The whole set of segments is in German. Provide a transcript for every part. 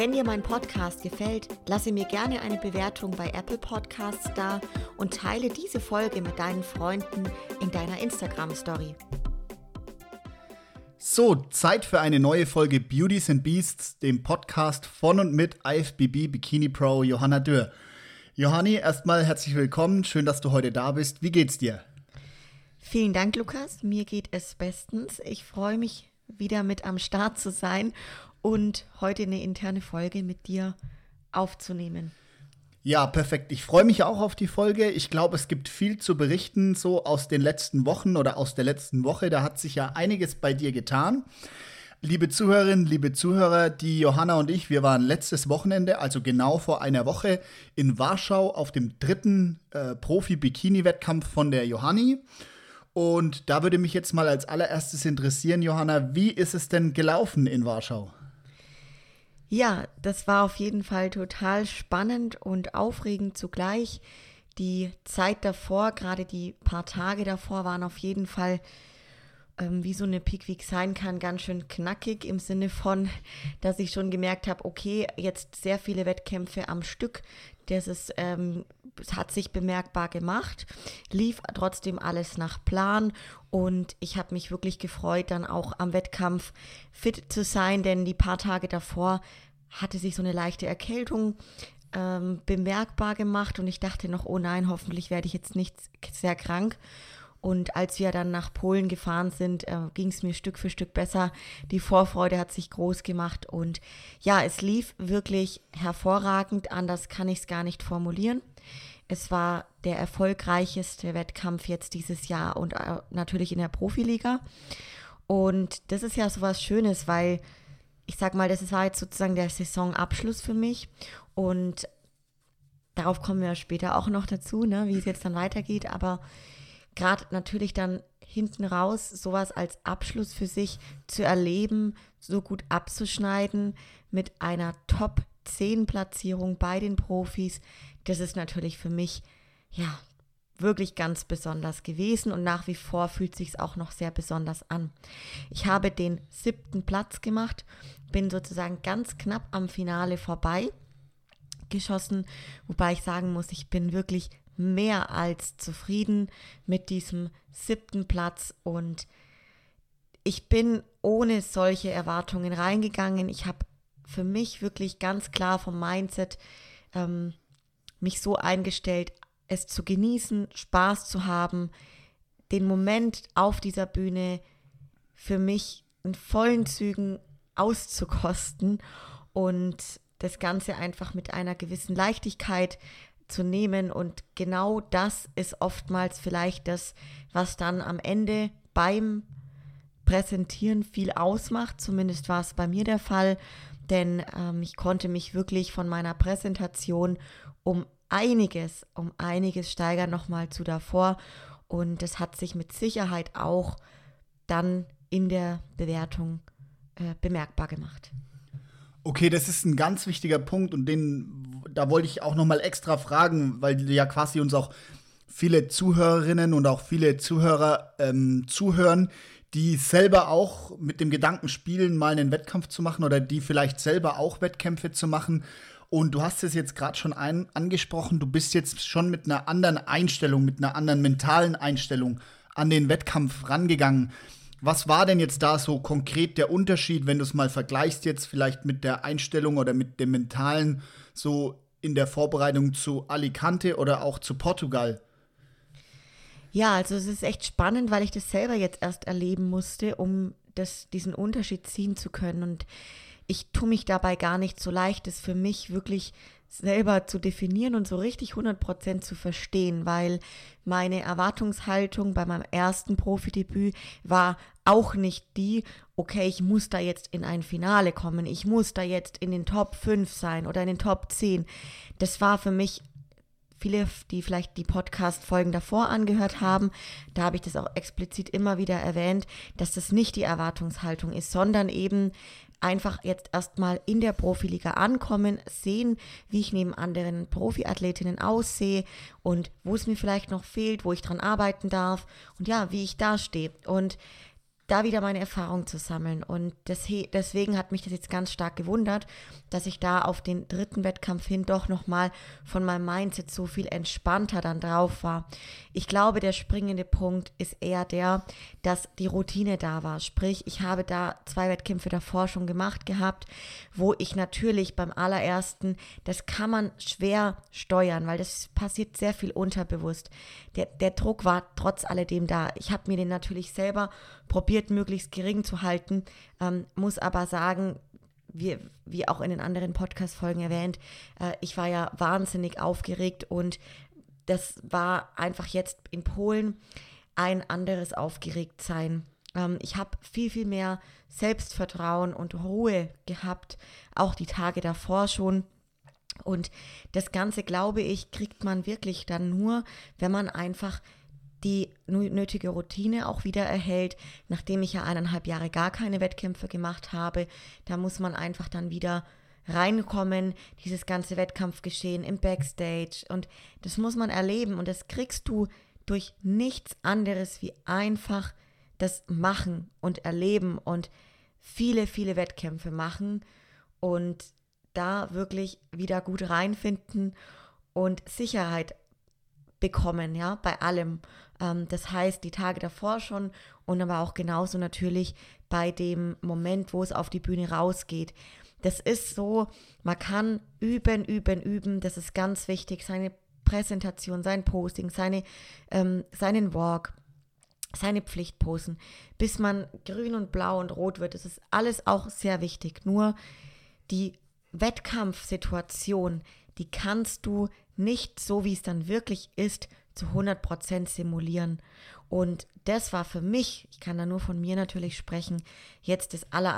Wenn dir mein Podcast gefällt, lasse mir gerne eine Bewertung bei Apple Podcasts da und teile diese Folge mit deinen Freunden in deiner Instagram Story. So, Zeit für eine neue Folge Beauties and Beasts, dem Podcast von und mit IFBB Bikini Pro Johanna Dürr. Johanni, erstmal herzlich willkommen. Schön, dass du heute da bist. Wie geht's dir? Vielen Dank, Lukas. Mir geht es bestens. Ich freue mich, wieder mit am Start zu sein und heute eine interne Folge mit dir aufzunehmen. Ja, perfekt. Ich freue mich auch auf die Folge. Ich glaube, es gibt viel zu berichten, so aus den letzten Wochen oder aus der letzten Woche. Da hat sich ja einiges bei dir getan. Liebe Zuhörerinnen, liebe Zuhörer, die Johanna und ich, wir waren letztes Wochenende, also genau vor einer Woche, in Warschau auf dem dritten äh, Profi-Bikini-Wettkampf von der Johanni. Und da würde mich jetzt mal als allererstes interessieren, Johanna, wie ist es denn gelaufen in Warschau? Ja, das war auf jeden Fall total spannend und aufregend zugleich. Die Zeit davor, gerade die paar Tage davor, waren auf jeden Fall, ähm, wie so eine Peak Week sein kann, ganz schön knackig im Sinne von, dass ich schon gemerkt habe, okay, jetzt sehr viele Wettkämpfe am Stück. Das ist, ähm, hat sich bemerkbar gemacht, lief trotzdem alles nach Plan und ich habe mich wirklich gefreut, dann auch am Wettkampf fit zu sein, denn die paar Tage davor hatte sich so eine leichte Erkältung ähm, bemerkbar gemacht und ich dachte noch, oh nein, hoffentlich werde ich jetzt nicht sehr krank. Und als wir dann nach Polen gefahren sind, äh, ging es mir Stück für Stück besser. Die Vorfreude hat sich groß gemacht und ja, es lief wirklich hervorragend. Anders kann ich es gar nicht formulieren. Es war der erfolgreichste Wettkampf jetzt dieses Jahr und äh, natürlich in der Profiliga. Und das ist ja so was Schönes, weil ich sag mal, das war jetzt sozusagen der Saisonabschluss für mich. Und darauf kommen wir später auch noch dazu, ne, wie es jetzt dann weitergeht. Aber gerade natürlich dann hinten raus sowas als Abschluss für sich zu erleben, so gut abzuschneiden mit einer Top 10 Platzierung bei den Profis, das ist natürlich für mich ja wirklich ganz besonders gewesen und nach wie vor fühlt sich auch noch sehr besonders an. Ich habe den siebten Platz gemacht, bin sozusagen ganz knapp am Finale vorbei geschossen, wobei ich sagen muss, ich bin wirklich mehr als zufrieden mit diesem siebten Platz und ich bin ohne solche Erwartungen reingegangen. Ich habe für mich wirklich ganz klar vom Mindset ähm, mich so eingestellt, es zu genießen, Spaß zu haben, den Moment auf dieser Bühne für mich in vollen Zügen auszukosten und das Ganze einfach mit einer gewissen Leichtigkeit zu nehmen. Und genau das ist oftmals vielleicht das, was dann am Ende beim Präsentieren viel ausmacht. Zumindest war es bei mir der Fall, denn ähm, ich konnte mich wirklich von meiner Präsentation um einiges, um einiges steigern nochmal zu davor. Und das hat sich mit Sicherheit auch dann in der Bewertung äh, bemerkbar gemacht. Okay, das ist ein ganz wichtiger Punkt und den, da wollte ich auch nochmal extra fragen, weil ja quasi uns auch viele Zuhörerinnen und auch viele Zuhörer ähm, zuhören, die selber auch mit dem Gedanken spielen, mal einen Wettkampf zu machen oder die vielleicht selber auch Wettkämpfe zu machen und du hast es jetzt gerade schon ein, angesprochen, du bist jetzt schon mit einer anderen Einstellung, mit einer anderen mentalen Einstellung an den Wettkampf rangegangen. Was war denn jetzt da so konkret der Unterschied, wenn du es mal vergleichst jetzt vielleicht mit der Einstellung oder mit dem mentalen so in der Vorbereitung zu Alicante oder auch zu Portugal? Ja, also es ist echt spannend, weil ich das selber jetzt erst erleben musste, um das, diesen Unterschied ziehen zu können. Und ich tue mich dabei gar nicht so leicht, es für mich wirklich selber zu definieren und so richtig 100% zu verstehen, weil meine Erwartungshaltung bei meinem ersten Profidebüt war auch nicht die, okay, ich muss da jetzt in ein Finale kommen, ich muss da jetzt in den Top 5 sein oder in den Top 10. Das war für mich viele, die vielleicht die Podcast-Folgen davor angehört haben, da habe ich das auch explizit immer wieder erwähnt, dass das nicht die Erwartungshaltung ist, sondern eben einfach jetzt erstmal in der Profiliga ankommen, sehen, wie ich neben anderen Profiathletinnen aussehe und wo es mir vielleicht noch fehlt, wo ich dran arbeiten darf und ja, wie ich dastehe. Und da wieder meine Erfahrung zu sammeln. Und deswegen hat mich das jetzt ganz stark gewundert, dass ich da auf den dritten Wettkampf hin doch nochmal von meinem Mindset so viel entspannter dann drauf war. Ich glaube, der springende Punkt ist eher der, dass die Routine da war. Sprich, ich habe da zwei Wettkämpfe davor schon gemacht gehabt, wo ich natürlich beim allerersten, das kann man schwer steuern, weil das passiert sehr viel unterbewusst. Der, der Druck war trotz alledem da. Ich habe mir den natürlich selber probiert, möglichst gering zu halten, ähm, muss aber sagen, wie, wie auch in den anderen Podcast-Folgen erwähnt, äh, ich war ja wahnsinnig aufgeregt und das war einfach jetzt in Polen ein anderes Aufgeregtsein. Ähm, ich habe viel, viel mehr Selbstvertrauen und Ruhe gehabt, auch die Tage davor schon. Und das Ganze, glaube ich, kriegt man wirklich dann nur, wenn man einfach die nötige Routine auch wieder erhält, nachdem ich ja eineinhalb Jahre gar keine Wettkämpfe gemacht habe. Da muss man einfach dann wieder reinkommen, dieses ganze Wettkampfgeschehen im Backstage und das muss man erleben und das kriegst du durch nichts anderes wie einfach das Machen und Erleben und viele, viele Wettkämpfe machen und da wirklich wieder gut reinfinden und Sicherheit bekommen, ja, bei allem. Ähm, das heißt, die Tage davor schon und aber auch genauso natürlich bei dem Moment, wo es auf die Bühne rausgeht. Das ist so, man kann üben, üben, üben. Das ist ganz wichtig. Seine Präsentation, sein Posting, seine, ähm, seinen Walk, seine Pflichtposen, bis man grün und blau und rot wird. Das ist alles auch sehr wichtig. Nur die Wettkampfsituation, die kannst du nicht so, wie es dann wirklich ist, zu 100% simulieren. Und das war für mich, ich kann da nur von mir natürlich sprechen, jetzt das Aller,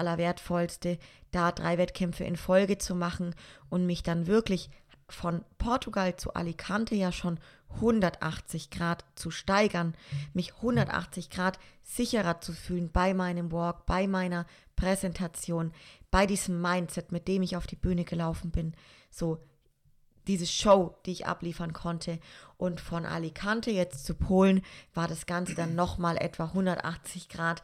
da drei Wettkämpfe in Folge zu machen und mich dann wirklich von Portugal zu Alicante ja schon 180 Grad zu steigern, mich 180 Grad sicherer zu fühlen bei meinem Walk, bei meiner Präsentation, bei diesem Mindset, mit dem ich auf die Bühne gelaufen bin. So, diese Show, die ich abliefern konnte. Und von Alicante jetzt zu Polen war das Ganze dann nochmal etwa 180 Grad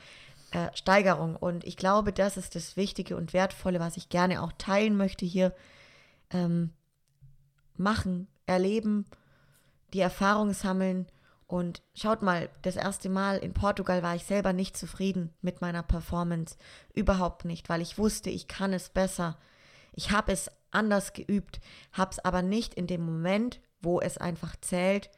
äh, Steigerung. Und ich glaube, das ist das Wichtige und Wertvolle, was ich gerne auch teilen möchte hier. Ähm, machen, erleben, die Erfahrung sammeln. Und schaut mal, das erste Mal in Portugal war ich selber nicht zufrieden mit meiner Performance. Überhaupt nicht, weil ich wusste, ich kann es besser. Ich habe es anders geübt, habe es aber nicht in dem Moment, wo es einfach zählt,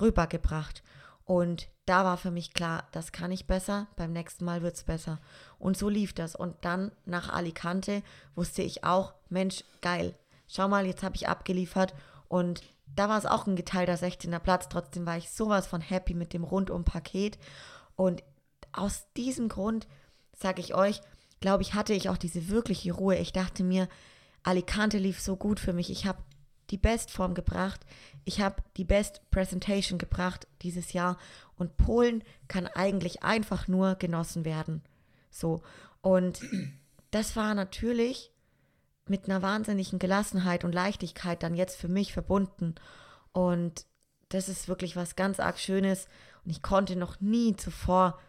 rübergebracht. Und da war für mich klar, das kann ich besser, beim nächsten Mal wird es besser. Und so lief das. Und dann nach Alicante wusste ich auch, Mensch, geil, schau mal, jetzt habe ich abgeliefert. Und da war es auch ein geteilter 16er Platz. Trotzdem war ich sowas von happy mit dem Rundum-Paket. Und aus diesem Grund, sage ich euch, glaube ich, hatte ich auch diese wirkliche Ruhe. Ich dachte mir, Alicante lief so gut für mich. Ich habe die Bestform gebracht. Ich habe die Best Presentation gebracht dieses Jahr. Und Polen kann eigentlich einfach nur genossen werden. So. Und das war natürlich mit einer wahnsinnigen Gelassenheit und Leichtigkeit dann jetzt für mich verbunden. Und das ist wirklich was ganz arg Schönes. Und ich konnte noch nie zuvor,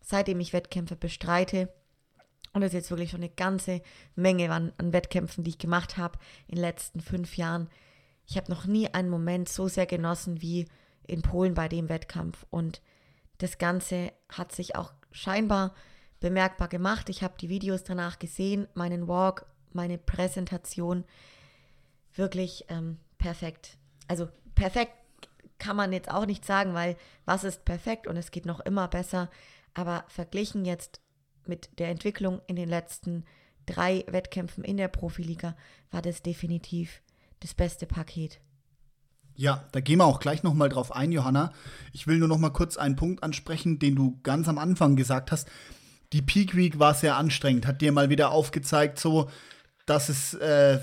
seitdem ich Wettkämpfe bestreite, und das ist jetzt wirklich schon eine ganze Menge an, an Wettkämpfen, die ich gemacht habe in den letzten fünf Jahren. Ich habe noch nie einen Moment so sehr genossen wie in Polen bei dem Wettkampf. Und das Ganze hat sich auch scheinbar bemerkbar gemacht. Ich habe die Videos danach gesehen, meinen Walk, meine Präsentation. Wirklich ähm, perfekt. Also perfekt kann man jetzt auch nicht sagen, weil was ist perfekt und es geht noch immer besser. Aber verglichen jetzt mit der Entwicklung in den letzten drei Wettkämpfen in der Profiliga war das definitiv das beste Paket. Ja, da gehen wir auch gleich noch mal drauf ein, Johanna. Ich will nur noch mal kurz einen Punkt ansprechen, den du ganz am Anfang gesagt hast. Die Peak Week war sehr anstrengend, hat dir mal wieder aufgezeigt, so, dass es äh,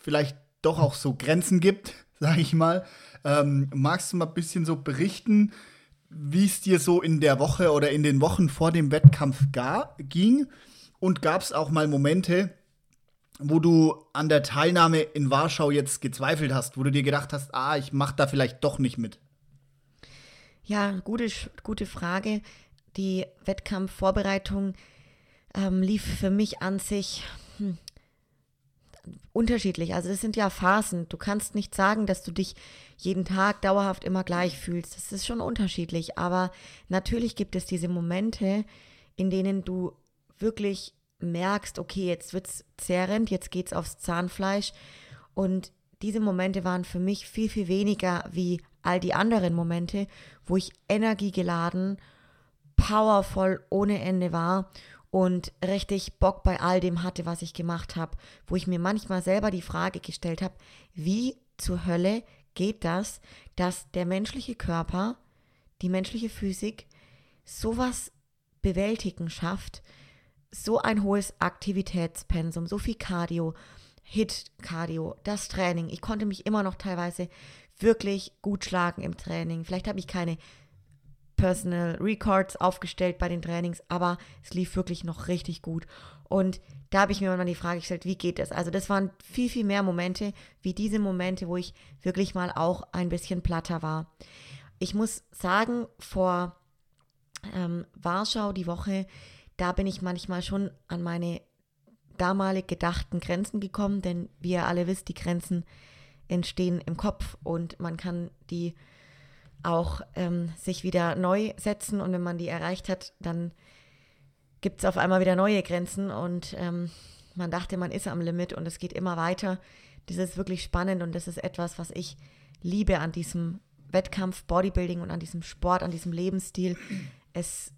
vielleicht doch auch so Grenzen gibt, sage ich mal. Ähm, magst du mal ein bisschen so berichten, wie es dir so in der Woche oder in den Wochen vor dem Wettkampf ging? Und gab es auch mal Momente, wo du an der Teilnahme in Warschau jetzt gezweifelt hast, wo du dir gedacht hast, ah, ich mache da vielleicht doch nicht mit? Ja, gute, gute Frage. Die Wettkampfvorbereitung ähm, lief für mich an sich unterschiedlich. Also es sind ja Phasen. Du kannst nicht sagen, dass du dich jeden Tag dauerhaft immer gleich fühlst. Das ist schon unterschiedlich. Aber natürlich gibt es diese Momente, in denen du wirklich merkst, okay, jetzt wird es zerrend, jetzt geht es aufs Zahnfleisch. Und diese Momente waren für mich viel, viel weniger wie all die anderen Momente, wo ich energiegeladen, powervoll ohne Ende war und richtig Bock bei all dem hatte, was ich gemacht habe, wo ich mir manchmal selber die Frage gestellt habe, wie zur Hölle geht das, dass der menschliche Körper, die menschliche Physik sowas bewältigen schafft, so ein hohes Aktivitätspensum, so viel Cardio, Hit-Cardio, das Training. Ich konnte mich immer noch teilweise wirklich gut schlagen im Training. Vielleicht habe ich keine Personal Records aufgestellt bei den Trainings, aber es lief wirklich noch richtig gut. Und da habe ich mir mal die Frage gestellt, wie geht das? Also das waren viel, viel mehr Momente wie diese Momente, wo ich wirklich mal auch ein bisschen platter war. Ich muss sagen, vor ähm, Warschau die Woche, da bin ich manchmal schon an meine damalig gedachten Grenzen gekommen, denn wie ihr alle wisst, die Grenzen entstehen im Kopf und man kann die auch ähm, sich wieder neu setzen und wenn man die erreicht hat, dann gibt es auf einmal wieder neue Grenzen und ähm, man dachte, man ist am Limit und es geht immer weiter. Das ist wirklich spannend und das ist etwas, was ich liebe an diesem Wettkampf, Bodybuilding und an diesem Sport, an diesem Lebensstil. Es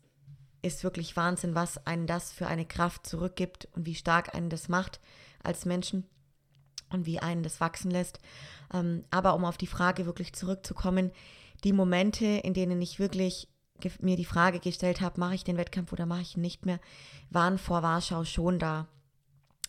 ist wirklich Wahnsinn, was einen das für eine Kraft zurückgibt und wie stark einen das macht als Menschen und wie einen das wachsen lässt. Ähm, aber um auf die Frage wirklich zurückzukommen, die Momente, in denen ich wirklich mir die Frage gestellt habe, mache ich den Wettkampf oder mache ich ihn nicht mehr, waren vor Warschau schon da.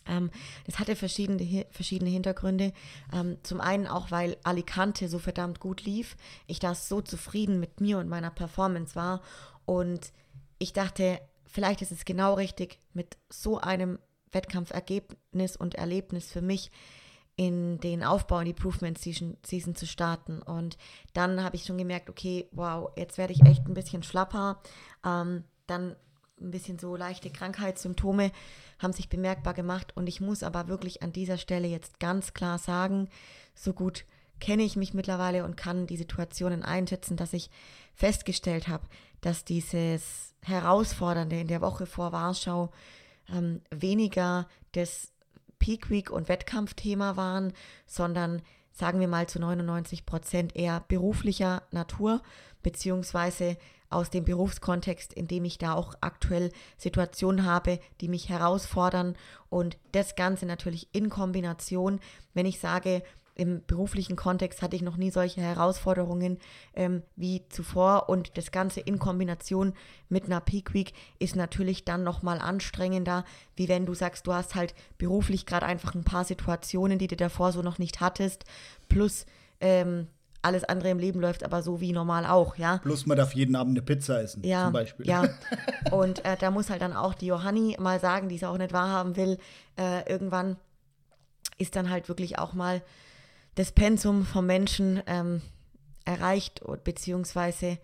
Ähm, das hatte verschiedene, verschiedene Hintergründe. Ähm, zum einen auch, weil Alicante so verdammt gut lief, ich da so zufrieden mit mir und meiner Performance war und ich dachte, vielleicht ist es genau richtig, mit so einem Wettkampfergebnis und Erlebnis für mich in den Aufbau in die Improvement Season, Season zu starten. Und dann habe ich schon gemerkt, okay, wow, jetzt werde ich echt ein bisschen schlapper. Ähm, dann ein bisschen so leichte Krankheitssymptome haben sich bemerkbar gemacht. Und ich muss aber wirklich an dieser Stelle jetzt ganz klar sagen, so gut kenne ich mich mittlerweile und kann die Situationen einschätzen, dass ich festgestellt habe, dass dieses Herausfordernde in der Woche vor Warschau ähm, weniger das Peak Week und Wettkampfthema waren, sondern sagen wir mal zu 99 Prozent eher beruflicher Natur, beziehungsweise aus dem Berufskontext, in dem ich da auch aktuell Situationen habe, die mich herausfordern. Und das Ganze natürlich in Kombination, wenn ich sage, im beruflichen Kontext hatte ich noch nie solche Herausforderungen ähm, wie zuvor und das Ganze in Kombination mit einer Peak Week ist natürlich dann nochmal anstrengender, wie wenn du sagst, du hast halt beruflich gerade einfach ein paar Situationen, die du davor so noch nicht hattest, plus ähm, alles andere im Leben läuft aber so wie normal auch, ja. Plus man darf jeden Abend eine Pizza essen, ja, zum Beispiel. Ja, und äh, da muss halt dann auch die Johanni mal sagen, die es auch nicht wahrhaben will, äh, irgendwann ist dann halt wirklich auch mal das Pensum vom Menschen ähm, erreicht, beziehungsweise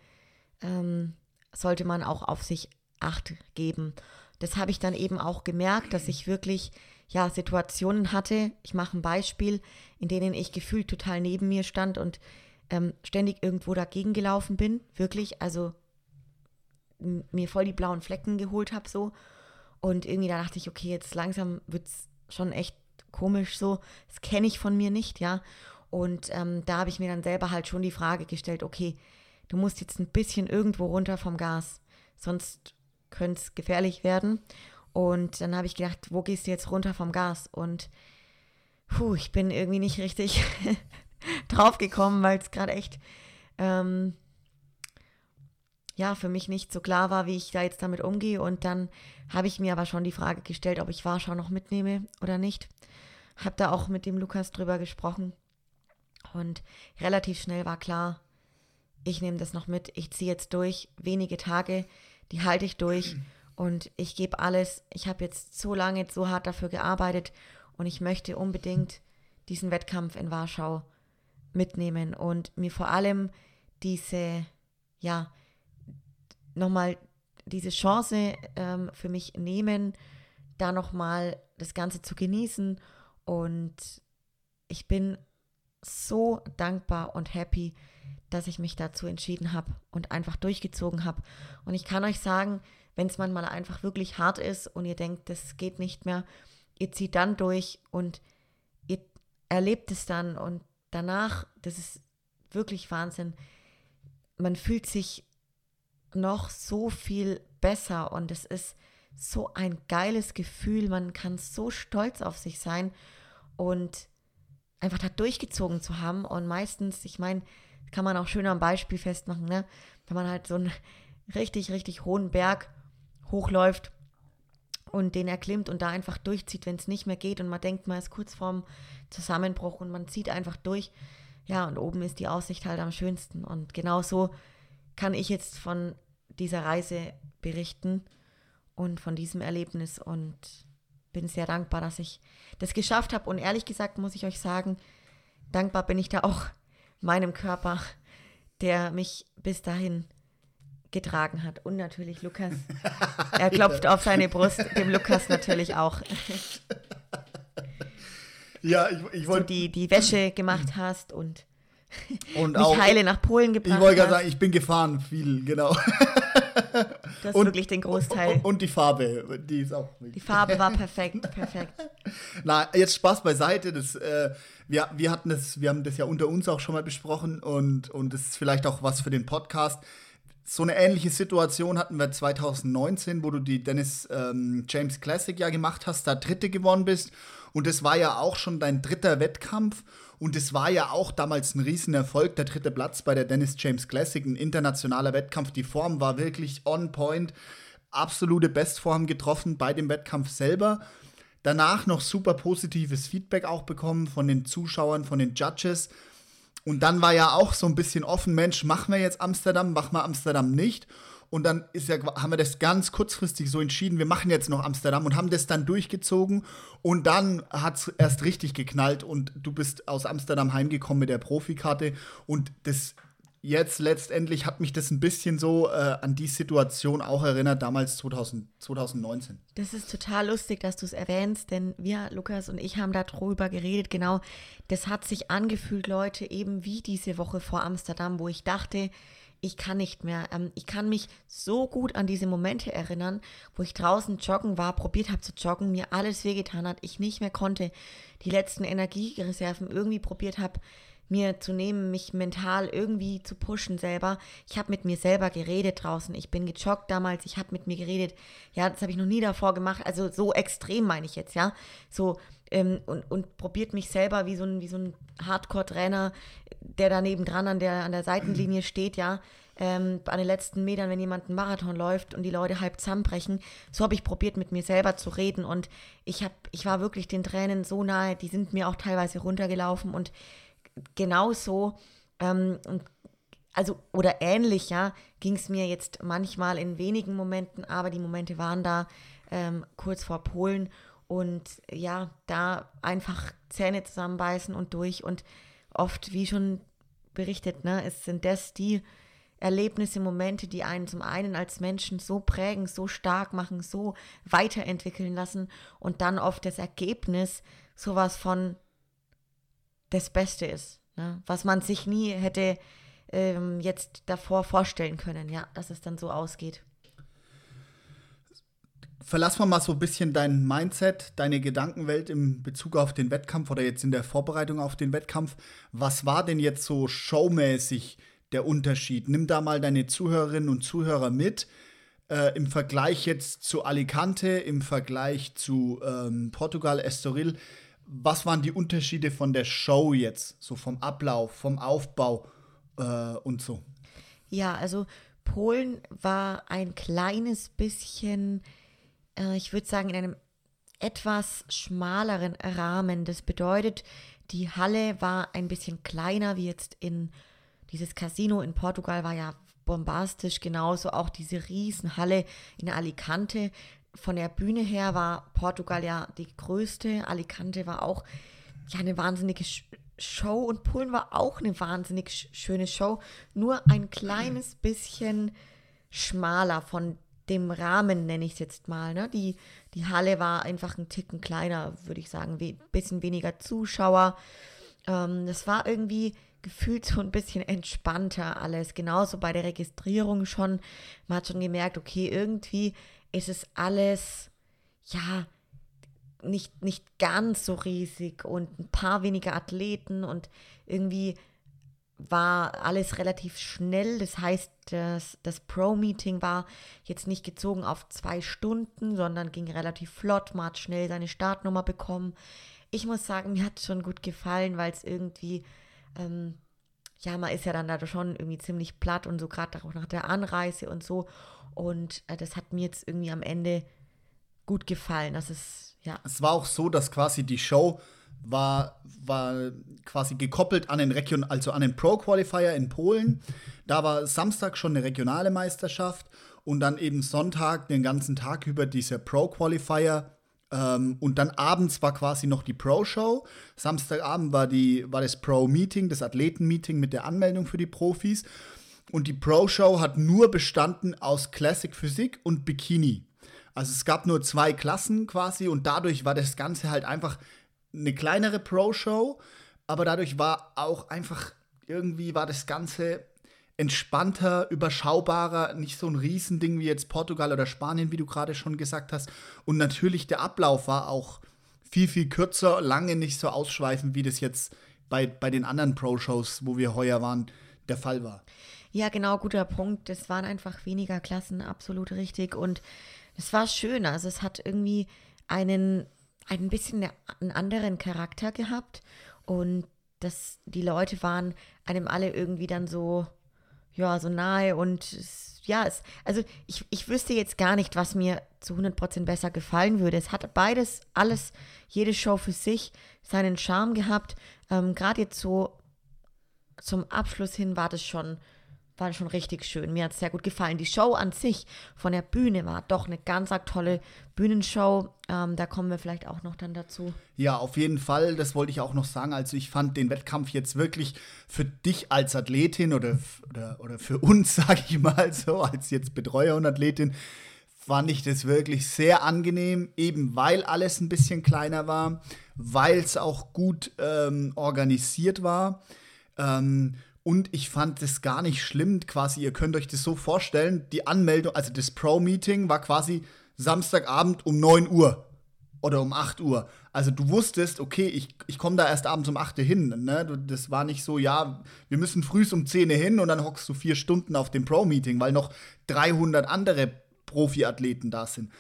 ähm, sollte man auch auf sich Acht geben. Das habe ich dann eben auch gemerkt, dass ich wirklich ja Situationen hatte. Ich mache ein Beispiel, in denen ich gefühlt total neben mir stand und ähm, ständig irgendwo dagegen gelaufen bin, wirklich, also mir voll die blauen Flecken geholt habe so. Und irgendwie da dachte ich, okay, jetzt langsam wird es schon echt komisch so. Das kenne ich von mir nicht, ja. Und ähm, da habe ich mir dann selber halt schon die Frage gestellt, okay, du musst jetzt ein bisschen irgendwo runter vom Gas, sonst könnte es gefährlich werden. Und dann habe ich gedacht, wo gehst du jetzt runter vom Gas? Und puh, ich bin irgendwie nicht richtig draufgekommen, weil es gerade echt ähm, ja, für mich nicht so klar war, wie ich da jetzt damit umgehe. Und dann habe ich mir aber schon die Frage gestellt, ob ich Warschau noch mitnehme oder nicht. Habe da auch mit dem Lukas drüber gesprochen. Und relativ schnell war klar, ich nehme das noch mit, ich ziehe jetzt durch, wenige Tage, die halte ich durch und ich gebe alles. Ich habe jetzt so lange, so hart dafür gearbeitet und ich möchte unbedingt diesen Wettkampf in Warschau mitnehmen und mir vor allem diese, ja, nochmal diese Chance ähm, für mich nehmen, da nochmal das Ganze zu genießen. Und ich bin so dankbar und happy, dass ich mich dazu entschieden habe und einfach durchgezogen habe. Und ich kann euch sagen, wenn es manchmal einfach wirklich hart ist und ihr denkt, das geht nicht mehr, ihr zieht dann durch und ihr erlebt es dann und danach, das ist wirklich Wahnsinn. Man fühlt sich noch so viel besser und es ist so ein geiles Gefühl. Man kann so stolz auf sich sein und einfach da durchgezogen zu haben. Und meistens, ich meine, kann man auch schön am Beispiel festmachen, ne? wenn man halt so einen richtig, richtig hohen Berg hochläuft und den erklimmt und da einfach durchzieht, wenn es nicht mehr geht und man denkt, man ist kurz vorm Zusammenbruch und man zieht einfach durch. Ja, und oben ist die Aussicht halt am schönsten. Und genau so kann ich jetzt von dieser Reise berichten und von diesem Erlebnis und bin sehr dankbar, dass ich das geschafft habe. Und ehrlich gesagt muss ich euch sagen, dankbar bin ich da auch meinem Körper, der mich bis dahin getragen hat. Und natürlich Lukas. Er klopft auf seine Brust, dem Lukas natürlich auch. Ja, ich, ich wollte. So die, die Wäsche gemacht hast und, und mich auch, heile nach Polen gebracht Ich wollte gerade sagen, ich bin gefahren, viel, genau. Du hast wirklich den Großteil. Und, und die Farbe, die ist auch. Die Farbe war perfekt, perfekt. Na, jetzt Spaß beiseite. Das, äh, wir, wir hatten das, wir haben das ja unter uns auch schon mal besprochen und, und das ist vielleicht auch was für den Podcast. So eine ähnliche Situation hatten wir 2019, wo du die Dennis ähm, James Classic ja gemacht hast, da Dritte gewonnen bist. Und das war ja auch schon dein dritter Wettkampf. Und es war ja auch damals ein Riesenerfolg, der dritte Platz bei der Dennis James Classic, ein internationaler Wettkampf. Die Form war wirklich on point, absolute Bestform getroffen bei dem Wettkampf selber. Danach noch super positives Feedback auch bekommen von den Zuschauern, von den Judges. Und dann war ja auch so ein bisschen offen, Mensch, machen wir jetzt Amsterdam, machen wir Amsterdam nicht. Und dann ist ja, haben wir das ganz kurzfristig so entschieden, wir machen jetzt noch Amsterdam und haben das dann durchgezogen. Und dann hat es erst richtig geknallt und du bist aus Amsterdam heimgekommen mit der Profikarte. Und das jetzt letztendlich hat mich das ein bisschen so äh, an die Situation auch erinnert, damals 2000, 2019. Das ist total lustig, dass du es erwähnst, denn wir, Lukas und ich, haben darüber geredet. Genau, das hat sich angefühlt, Leute, eben wie diese Woche vor Amsterdam, wo ich dachte, ich kann nicht mehr. Ähm, ich kann mich so gut an diese Momente erinnern, wo ich draußen joggen war, probiert habe zu joggen, mir alles wehgetan hat, ich nicht mehr konnte, die letzten Energiereserven irgendwie probiert habe, mir zu nehmen, mich mental irgendwie zu pushen selber. Ich habe mit mir selber geredet draußen. Ich bin gejoggt damals, ich habe mit mir geredet. Ja, das habe ich noch nie davor gemacht. Also so extrem meine ich jetzt, ja. So ähm, und, und probiert mich selber wie so ein, wie so ein Hardcore-Trainer, der daneben dran an der, an der Seitenlinie steht, ja. Ähm, an den letzten Metern, wenn jemand einen Marathon läuft und die Leute halb zusammenbrechen. So habe ich probiert, mit mir selber zu reden und ich, hab, ich war wirklich den Tränen so nahe, die sind mir auch teilweise runtergelaufen und genauso, ähm, also oder ähnlich, ja, ging es mir jetzt manchmal in wenigen Momenten, aber die Momente waren da ähm, kurz vor Polen und ja, da einfach Zähne zusammenbeißen und durch und oft, wie schon berichtet, ne, es sind das die Erlebnisse, Momente, die einen zum einen als Menschen so prägen, so stark machen, so weiterentwickeln lassen und dann oft das Ergebnis sowas von das Beste ist, ne? was man sich nie hätte ähm, jetzt davor vorstellen können, ja, dass es dann so ausgeht. Verlass mal mal so ein bisschen dein Mindset, deine Gedankenwelt im Bezug auf den Wettkampf oder jetzt in der Vorbereitung auf den Wettkampf. Was war denn jetzt so showmäßig der Unterschied? Nimm da mal deine Zuhörerinnen und Zuhörer mit. Äh, Im Vergleich jetzt zu Alicante, im Vergleich zu ähm, Portugal, Estoril was waren die Unterschiede von der Show jetzt, so vom Ablauf, vom Aufbau äh, und so? Ja, also Polen war ein kleines bisschen, äh, ich würde sagen, in einem etwas schmaleren Rahmen. Das bedeutet, die Halle war ein bisschen kleiner wie jetzt in dieses Casino in Portugal war ja bombastisch, genauso auch diese Riesenhalle in Alicante. Von der Bühne her war Portugal ja die größte, Alicante war auch ja eine wahnsinnige Show und Polen war auch eine wahnsinnig schöne Show, nur ein kleines bisschen schmaler von dem Rahmen, nenne ich es jetzt mal. Ne? Die, die Halle war einfach ein Ticken kleiner, würde ich sagen, ein bisschen weniger Zuschauer. Ähm, das war irgendwie gefühlt so ein bisschen entspannter alles. Genauso bei der Registrierung schon. Man hat schon gemerkt, okay, irgendwie ist es alles, ja, nicht, nicht ganz so riesig und ein paar weniger Athleten und irgendwie war alles relativ schnell. Das heißt, das, das Pro-Meeting war jetzt nicht gezogen auf zwei Stunden, sondern ging relativ flott. Man hat schnell seine Startnummer bekommen. Ich muss sagen, mir hat es schon gut gefallen, weil es irgendwie, ähm, ja, man ist ja dann da schon irgendwie ziemlich platt und so gerade auch nach der Anreise und so. Und äh, das hat mir jetzt irgendwie am Ende gut gefallen. Das ist, ja. Es war auch so, dass quasi die Show war, war quasi gekoppelt an den Region, also an den Pro Qualifier in Polen. Da war Samstag schon eine regionale Meisterschaft und dann eben Sonntag den ganzen Tag über dieser Pro Qualifier. Ähm, und dann abends war quasi noch die Pro-Show. Samstagabend war, die, war das Pro-Meeting, das Athleten-Meeting mit der Anmeldung für die Profis. Und die Pro-Show hat nur bestanden aus Classic Physik und Bikini. Also es gab nur zwei Klassen quasi und dadurch war das Ganze halt einfach eine kleinere Pro-Show, aber dadurch war auch einfach irgendwie war das Ganze entspannter, überschaubarer, nicht so ein Riesending wie jetzt Portugal oder Spanien, wie du gerade schon gesagt hast. Und natürlich der Ablauf war auch viel, viel kürzer, lange nicht so ausschweifend, wie das jetzt bei, bei den anderen Pro-Shows, wo wir heuer waren, der Fall war. Ja, genau, guter Punkt. Es waren einfach weniger Klassen, absolut richtig. Und es war schön. Also es hat irgendwie einen ein bisschen einen anderen Charakter gehabt und dass die Leute waren einem alle irgendwie dann so, ja, so nahe und es, ja, es, also ich, ich wüsste jetzt gar nicht, was mir zu 100% besser gefallen würde. Es hat beides, alles, jede Show für sich seinen Charme gehabt. Ähm, Gerade jetzt so zum Abschluss hin war das schon war schon richtig schön. Mir hat es sehr gut gefallen. Die Show an sich von der Bühne war doch eine ganz tolle Bühnenshow. Ähm, da kommen wir vielleicht auch noch dann dazu. Ja, auf jeden Fall. Das wollte ich auch noch sagen. Also ich fand den Wettkampf jetzt wirklich für dich als Athletin oder, oder, oder für uns, sage ich mal so, als jetzt Betreuer und Athletin, fand ich das wirklich sehr angenehm, eben weil alles ein bisschen kleiner war, weil es auch gut ähm, organisiert war. Ähm, und ich fand es gar nicht schlimm, quasi, ihr könnt euch das so vorstellen, die Anmeldung, also das Pro-Meeting war quasi Samstagabend um 9 Uhr oder um 8 Uhr. Also du wusstest, okay, ich, ich komme da erst abends um 8 Uhr hin. Ne? Das war nicht so, ja, wir müssen früh um 10 Uhr hin und dann hockst du vier Stunden auf dem Pro-Meeting, weil noch 300 andere Profiathleten da sind.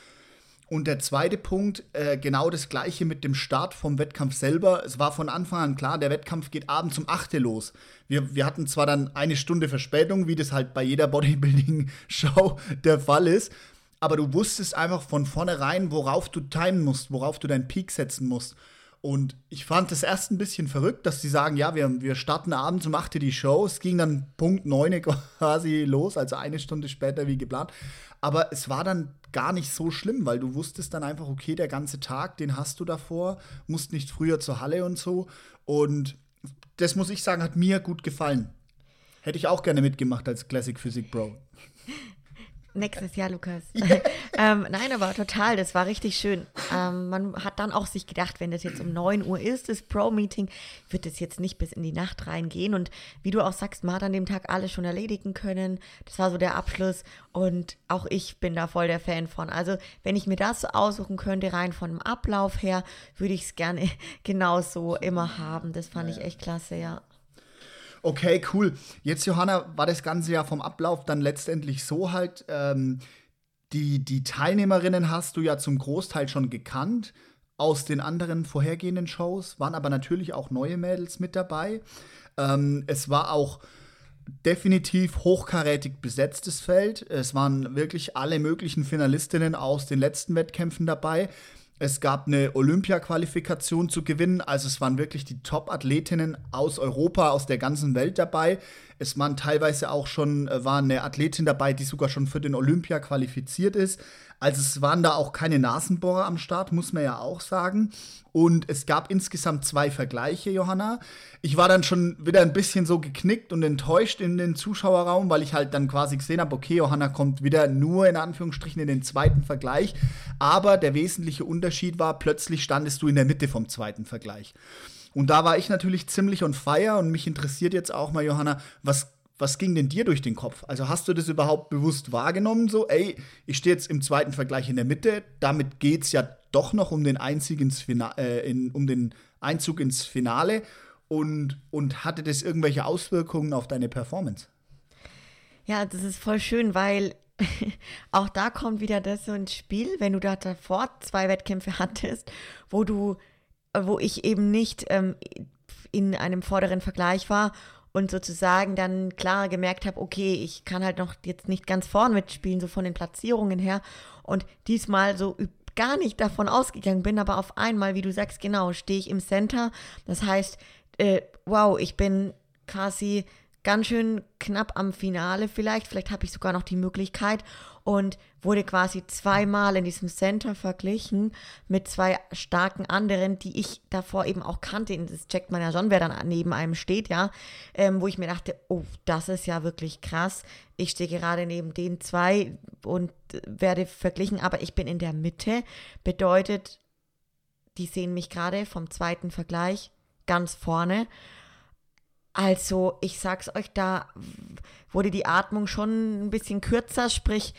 Und der zweite Punkt, äh, genau das gleiche mit dem Start vom Wettkampf selber. Es war von Anfang an klar, der Wettkampf geht abends um 8 Uhr los. Wir, wir hatten zwar dann eine Stunde Verspätung, wie das halt bei jeder Bodybuilding-Show der Fall ist, aber du wusstest einfach von vornherein, worauf du timen musst, worauf du deinen Peak setzen musst. Und ich fand es erst ein bisschen verrückt, dass sie sagen, ja, wir, wir starten abends um 8 Uhr die Show. Es ging dann Punkt 9 quasi los, also eine Stunde später wie geplant. Aber es war dann gar nicht so schlimm, weil du wusstest dann einfach, okay, der ganze Tag, den hast du davor, musst nicht früher zur Halle und so. Und das muss ich sagen, hat mir gut gefallen. Hätte ich auch gerne mitgemacht als Classic Physik Bro. Nächstes Jahr, Lukas. Ähm, nein, aber total, das war richtig schön. Ähm, man hat dann auch sich gedacht, wenn das jetzt um 9 Uhr ist, das Pro-Meeting, wird es jetzt nicht bis in die Nacht reingehen. Und wie du auch sagst, man hat an dem Tag alles schon erledigen können. Das war so der Abschluss. Und auch ich bin da voll der Fan von. Also, wenn ich mir das aussuchen könnte, rein von dem Ablauf her, würde ich es gerne genauso immer haben. Das fand ja, ich echt klasse, ja. Okay, cool. Jetzt, Johanna, war das Ganze ja vom Ablauf dann letztendlich so halt, ähm, die, die Teilnehmerinnen hast du ja zum Großteil schon gekannt aus den anderen vorhergehenden Shows, waren aber natürlich auch neue Mädels mit dabei. Ähm, es war auch definitiv hochkarätig besetztes Feld. Es waren wirklich alle möglichen Finalistinnen aus den letzten Wettkämpfen dabei. Es gab eine Olympia-Qualifikation zu gewinnen. Also es waren wirklich die Top-Athletinnen aus Europa, aus der ganzen Welt dabei. Es waren teilweise auch schon, äh, war eine Athletin dabei, die sogar schon für den Olympia qualifiziert ist. Also es waren da auch keine Nasenbohrer am Start, muss man ja auch sagen. Und es gab insgesamt zwei Vergleiche, Johanna. Ich war dann schon wieder ein bisschen so geknickt und enttäuscht in den Zuschauerraum, weil ich halt dann quasi gesehen habe, okay, Johanna kommt wieder nur in Anführungsstrichen in den zweiten Vergleich. Aber der wesentliche Unterschied war, plötzlich standest du in der Mitte vom zweiten Vergleich. Und da war ich natürlich ziemlich on fire und mich interessiert jetzt auch mal, Johanna, was was ging denn dir durch den Kopf? Also hast du das überhaupt bewusst wahrgenommen? So, ey, ich stehe jetzt im zweiten Vergleich in der Mitte. Damit geht es ja doch noch um den, Einzug ins, Fina äh, in, um den Einzug ins Finale. Und, und hatte das irgendwelche Auswirkungen auf deine Performance? Ja, das ist voll schön, weil auch da kommt wieder das so ins Spiel, wenn du da davor zwei Wettkämpfe hattest, wo du, wo ich eben nicht ähm, in einem vorderen Vergleich war und sozusagen dann klar gemerkt habe, okay, ich kann halt noch jetzt nicht ganz vorn mitspielen, so von den Platzierungen her. Und diesmal so gar nicht davon ausgegangen bin, aber auf einmal, wie du sagst, genau, stehe ich im Center. Das heißt, äh, wow, ich bin quasi ganz schön knapp am Finale vielleicht. Vielleicht habe ich sogar noch die Möglichkeit und wurde quasi zweimal in diesem Center verglichen mit zwei starken anderen, die ich davor eben auch kannte. Das checkt man ja schon, wer dann neben einem steht, ja. Ähm, wo ich mir dachte, oh, das ist ja wirklich krass. Ich stehe gerade neben den zwei und werde verglichen, aber ich bin in der Mitte. Bedeutet, die sehen mich gerade vom zweiten Vergleich ganz vorne. Also, ich sag's euch, da wurde die Atmung schon ein bisschen kürzer, sprich,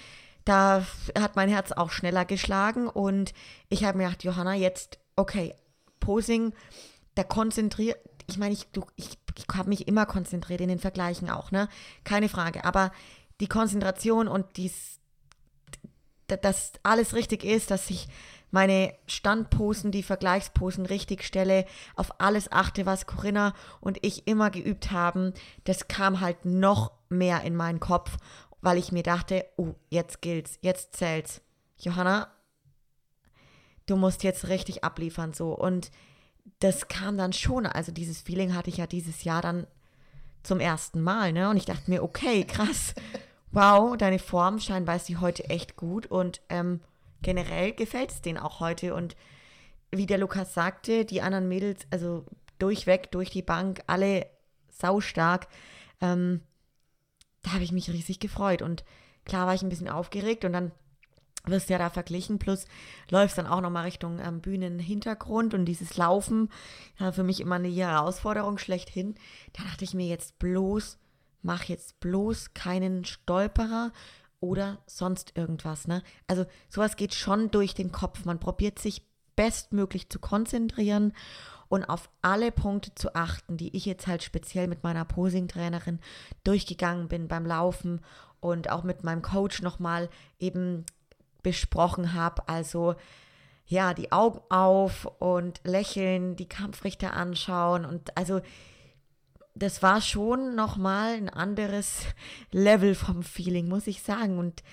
da hat mein Herz auch schneller geschlagen und ich habe mir gedacht, Johanna, jetzt, okay, Posing, da konzentriert, ich meine, ich, ich, ich habe mich immer konzentriert in den Vergleichen auch, ne? Keine Frage, aber die Konzentration und dies, dass alles richtig ist, dass ich meine Standposen, die Vergleichsposen richtig stelle, auf alles achte, was Corinna und ich immer geübt haben, das kam halt noch mehr in meinen Kopf, weil ich mir dachte, oh, jetzt gilt's, jetzt zählt's. Johanna, du musst jetzt richtig abliefern so und das kam dann schon, also dieses Feeling hatte ich ja dieses Jahr dann zum ersten Mal, ne? Und ich dachte mir, okay, krass, wow, deine Form scheinbar ist die heute echt gut und ähm, generell gefällt es denen auch heute. Und wie der Lukas sagte, die anderen Mädels, also durchweg, durch die Bank, alle saustark. Ähm, da habe ich mich riesig gefreut. Und klar war ich ein bisschen aufgeregt und dann wirst du ja da verglichen, plus läufst dann auch nochmal Richtung ähm, Bühnenhintergrund und dieses Laufen, ja, für mich immer eine Herausforderung schlechthin. Da dachte ich mir jetzt bloß, mach jetzt bloß keinen Stolperer, oder sonst irgendwas. Ne? Also sowas geht schon durch den Kopf. Man probiert sich bestmöglich zu konzentrieren und auf alle Punkte zu achten, die ich jetzt halt speziell mit meiner Posing-Trainerin durchgegangen bin beim Laufen und auch mit meinem Coach nochmal eben besprochen habe. Also ja, die Augen auf und lächeln, die Kampfrichter anschauen und also das war schon nochmal ein anderes Level vom Feeling, muss ich sagen. Und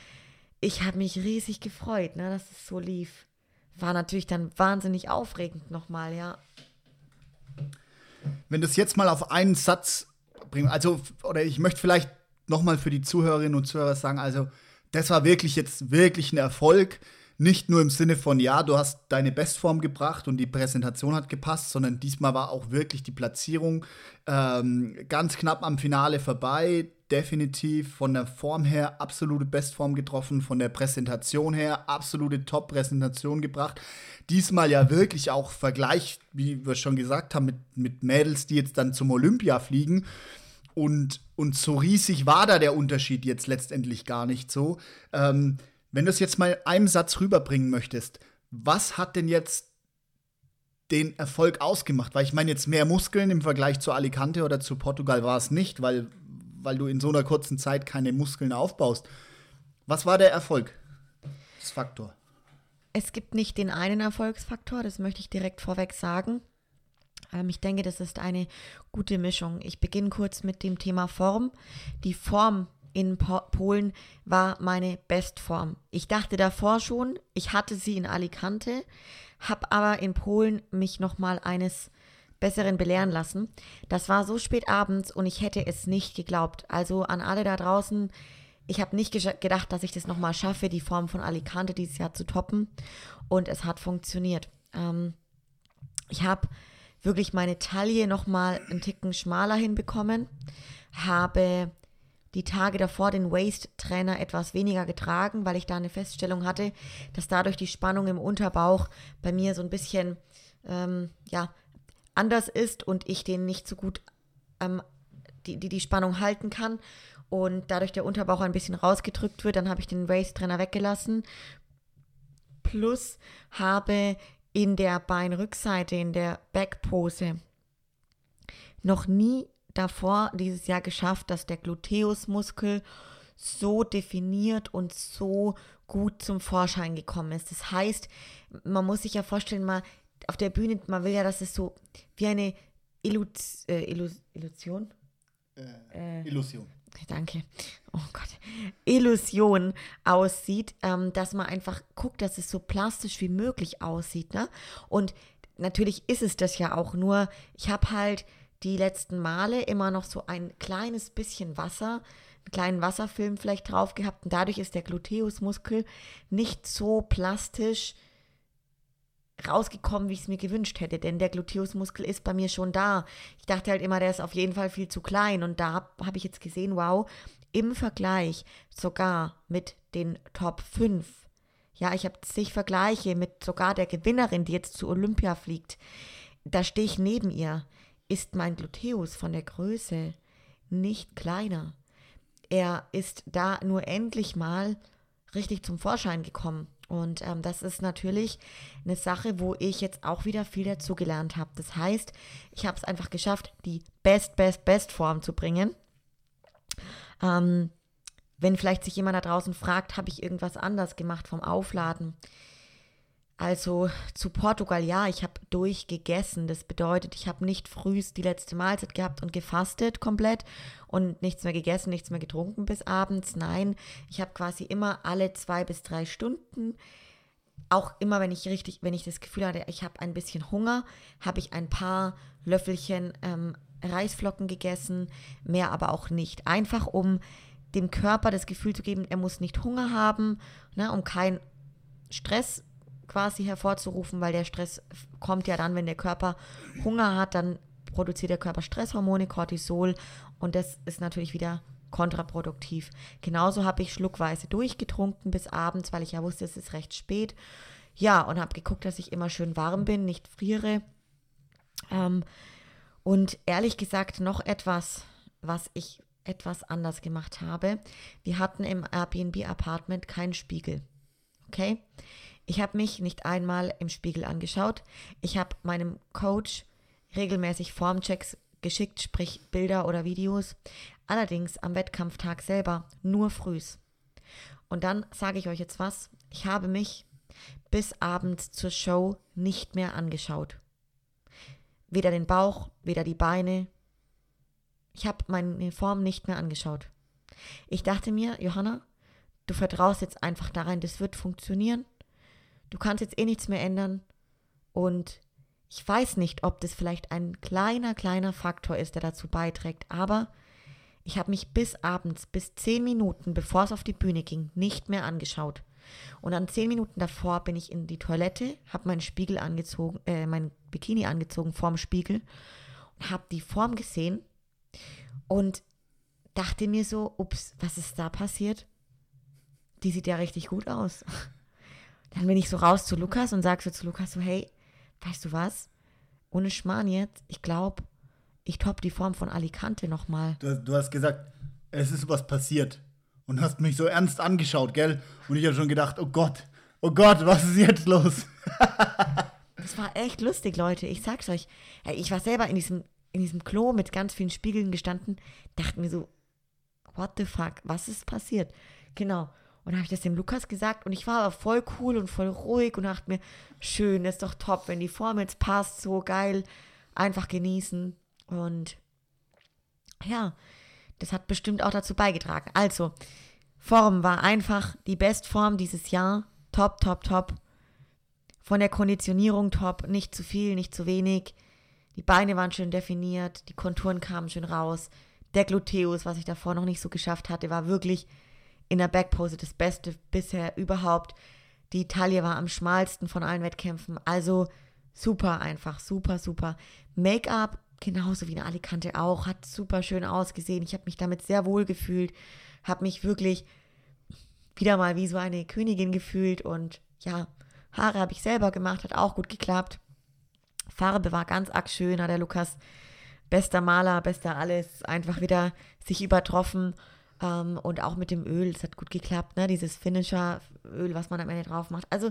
ich habe mich riesig gefreut, ne, dass es so lief. War natürlich dann wahnsinnig aufregend nochmal, ja. Wenn das jetzt mal auf einen Satz bringen, also, oder ich möchte vielleicht nochmal für die Zuhörerinnen und Zuhörer sagen, also, das war wirklich jetzt wirklich ein Erfolg nicht nur im Sinne von, ja, du hast deine Bestform gebracht und die Präsentation hat gepasst, sondern diesmal war auch wirklich die Platzierung ähm, ganz knapp am Finale vorbei. Definitiv von der Form her absolute Bestform getroffen, von der Präsentation her absolute Top-Präsentation gebracht. Diesmal ja wirklich auch Vergleich, wie wir schon gesagt haben, mit, mit Mädels, die jetzt dann zum Olympia fliegen. Und, und so riesig war da der Unterschied jetzt letztendlich gar nicht so. Ähm, wenn du es jetzt mal einem Satz rüberbringen möchtest, was hat denn jetzt den Erfolg ausgemacht? Weil ich meine, jetzt mehr Muskeln im Vergleich zu Alicante oder zu Portugal war es nicht, weil, weil du in so einer kurzen Zeit keine Muskeln aufbaust. Was war der Erfolg? Das Faktor. Es gibt nicht den einen Erfolgsfaktor, das möchte ich direkt vorweg sagen. Ähm, ich denke, das ist eine gute Mischung. Ich beginne kurz mit dem Thema Form. Die Form in Polen war meine Bestform. Ich dachte davor schon, ich hatte sie in Alicante, habe aber in Polen mich nochmal eines Besseren belehren lassen. Das war so spät abends und ich hätte es nicht geglaubt. Also an alle da draußen, ich habe nicht gedacht, dass ich das nochmal schaffe, die Form von Alicante dieses Jahr zu toppen. Und es hat funktioniert. Ähm, ich habe wirklich meine Taille nochmal einen Ticken schmaler hinbekommen, habe die Tage davor den Waist-Trainer etwas weniger getragen, weil ich da eine Feststellung hatte, dass dadurch die Spannung im Unterbauch bei mir so ein bisschen ähm, ja, anders ist und ich den nicht so gut ähm, die, die, die Spannung halten kann und dadurch der Unterbauch ein bisschen rausgedrückt wird. Dann habe ich den Waist-Trainer weggelassen. Plus habe in der Beinrückseite, in der Backpose, noch nie davor dieses Jahr geschafft, dass der Gluteusmuskel so definiert und so gut zum Vorschein gekommen ist. Das heißt, man muss sich ja vorstellen, mal auf der Bühne, man will ja, dass es so wie eine Illus äh, Illus Illusion? Äh, Illusion. Danke. Oh Gott. Illusion aussieht, ähm, dass man einfach guckt, dass es so plastisch wie möglich aussieht. Ne? Und natürlich ist es das ja auch, nur ich habe halt die letzten Male immer noch so ein kleines bisschen Wasser, einen kleinen Wasserfilm vielleicht drauf gehabt und dadurch ist der Gluteusmuskel nicht so plastisch rausgekommen, wie ich es mir gewünscht hätte, denn der Gluteusmuskel ist bei mir schon da. Ich dachte halt immer, der ist auf jeden Fall viel zu klein und da habe hab ich jetzt gesehen, wow, im Vergleich sogar mit den Top 5. Ja, ich habe zig Vergleiche mit sogar der Gewinnerin, die jetzt zu Olympia fliegt. Da stehe ich neben ihr ist mein Gluteus von der Größe nicht kleiner. Er ist da nur endlich mal richtig zum Vorschein gekommen. Und ähm, das ist natürlich eine Sache, wo ich jetzt auch wieder viel dazu gelernt habe. Das heißt, ich habe es einfach geschafft, die Best, Best, Best Form zu bringen. Ähm, wenn vielleicht sich jemand da draußen fragt, habe ich irgendwas anders gemacht vom Aufladen? Also zu Portugal, ja, ich habe durchgegessen. Das bedeutet, ich habe nicht frühst die letzte Mahlzeit gehabt und gefastet komplett und nichts mehr gegessen, nichts mehr getrunken bis abends. Nein, ich habe quasi immer alle zwei bis drei Stunden, auch immer wenn ich richtig, wenn ich das Gefühl hatte, ich habe ein bisschen Hunger, habe ich ein paar Löffelchen ähm, Reisflocken gegessen, mehr aber auch nicht. Einfach um dem Körper das Gefühl zu geben, er muss nicht Hunger haben, ne, um keinen Stress quasi hervorzurufen, weil der Stress kommt ja dann, wenn der Körper Hunger hat, dann produziert der Körper Stresshormone, Cortisol und das ist natürlich wieder kontraproduktiv. Genauso habe ich schluckweise durchgetrunken bis abends, weil ich ja wusste, es ist recht spät. Ja, und habe geguckt, dass ich immer schön warm bin, nicht friere. Ähm, und ehrlich gesagt noch etwas, was ich etwas anders gemacht habe. Wir hatten im Airbnb-Apartment keinen Spiegel. Okay? Ich habe mich nicht einmal im Spiegel angeschaut. Ich habe meinem Coach regelmäßig Formchecks geschickt, sprich Bilder oder Videos. Allerdings am Wettkampftag selber nur frühs. Und dann sage ich euch jetzt was. Ich habe mich bis abends zur Show nicht mehr angeschaut. Weder den Bauch, weder die Beine. Ich habe meine Form nicht mehr angeschaut. Ich dachte mir, Johanna, du vertraust jetzt einfach daran, das wird funktionieren du kannst jetzt eh nichts mehr ändern. Und ich weiß nicht, ob das vielleicht ein kleiner, kleiner Faktor ist, der dazu beiträgt, aber ich habe mich bis abends, bis zehn Minuten, bevor es auf die Bühne ging, nicht mehr angeschaut. Und dann zehn Minuten davor bin ich in die Toilette, habe meinen Spiegel angezogen, äh, mein Bikini angezogen vorm Spiegel und habe die Form gesehen und dachte mir so, ups, was ist da passiert? Die sieht ja richtig gut aus. Dann bin ich so raus zu Lukas und sag so zu Lukas so, hey, weißt du was? Ohne Schmarrn jetzt, ich glaube, ich top die Form von Alicante nochmal. Du, du hast gesagt, es ist was passiert. Und hast mich so ernst angeschaut, gell? Und ich habe schon gedacht, oh Gott, oh Gott, was ist jetzt los? das war echt lustig, Leute. Ich sag's euch. Ich war selber in diesem, in diesem Klo mit ganz vielen Spiegeln gestanden, dachte mir so, what the fuck, was ist passiert? Genau. Und habe ich das dem Lukas gesagt und ich war aber voll cool und voll ruhig und dachte mir, schön, ist doch top, wenn die Form jetzt passt, so geil, einfach genießen. Und ja, das hat bestimmt auch dazu beigetragen. Also, Form war einfach die Bestform dieses Jahr. Top, top, top. Von der Konditionierung top, nicht zu viel, nicht zu wenig. Die Beine waren schön definiert, die Konturen kamen schön raus. Der Gluteus, was ich davor noch nicht so geschafft hatte, war wirklich in der Backpose das Beste bisher überhaupt. Die Taille war am schmalsten von allen Wettkämpfen. Also super einfach, super, super. Make-up, genauso wie eine Alicante auch, hat super schön ausgesehen. Ich habe mich damit sehr wohl gefühlt, habe mich wirklich wieder mal wie so eine Königin gefühlt und ja, Haare habe ich selber gemacht, hat auch gut geklappt. Farbe war ganz arg schön, hat der Lukas, bester Maler, bester alles, einfach wieder sich übertroffen. Ähm, und auch mit dem Öl, es hat gut geklappt, ne? Dieses Finisher-Öl, was man am Ende drauf macht. Also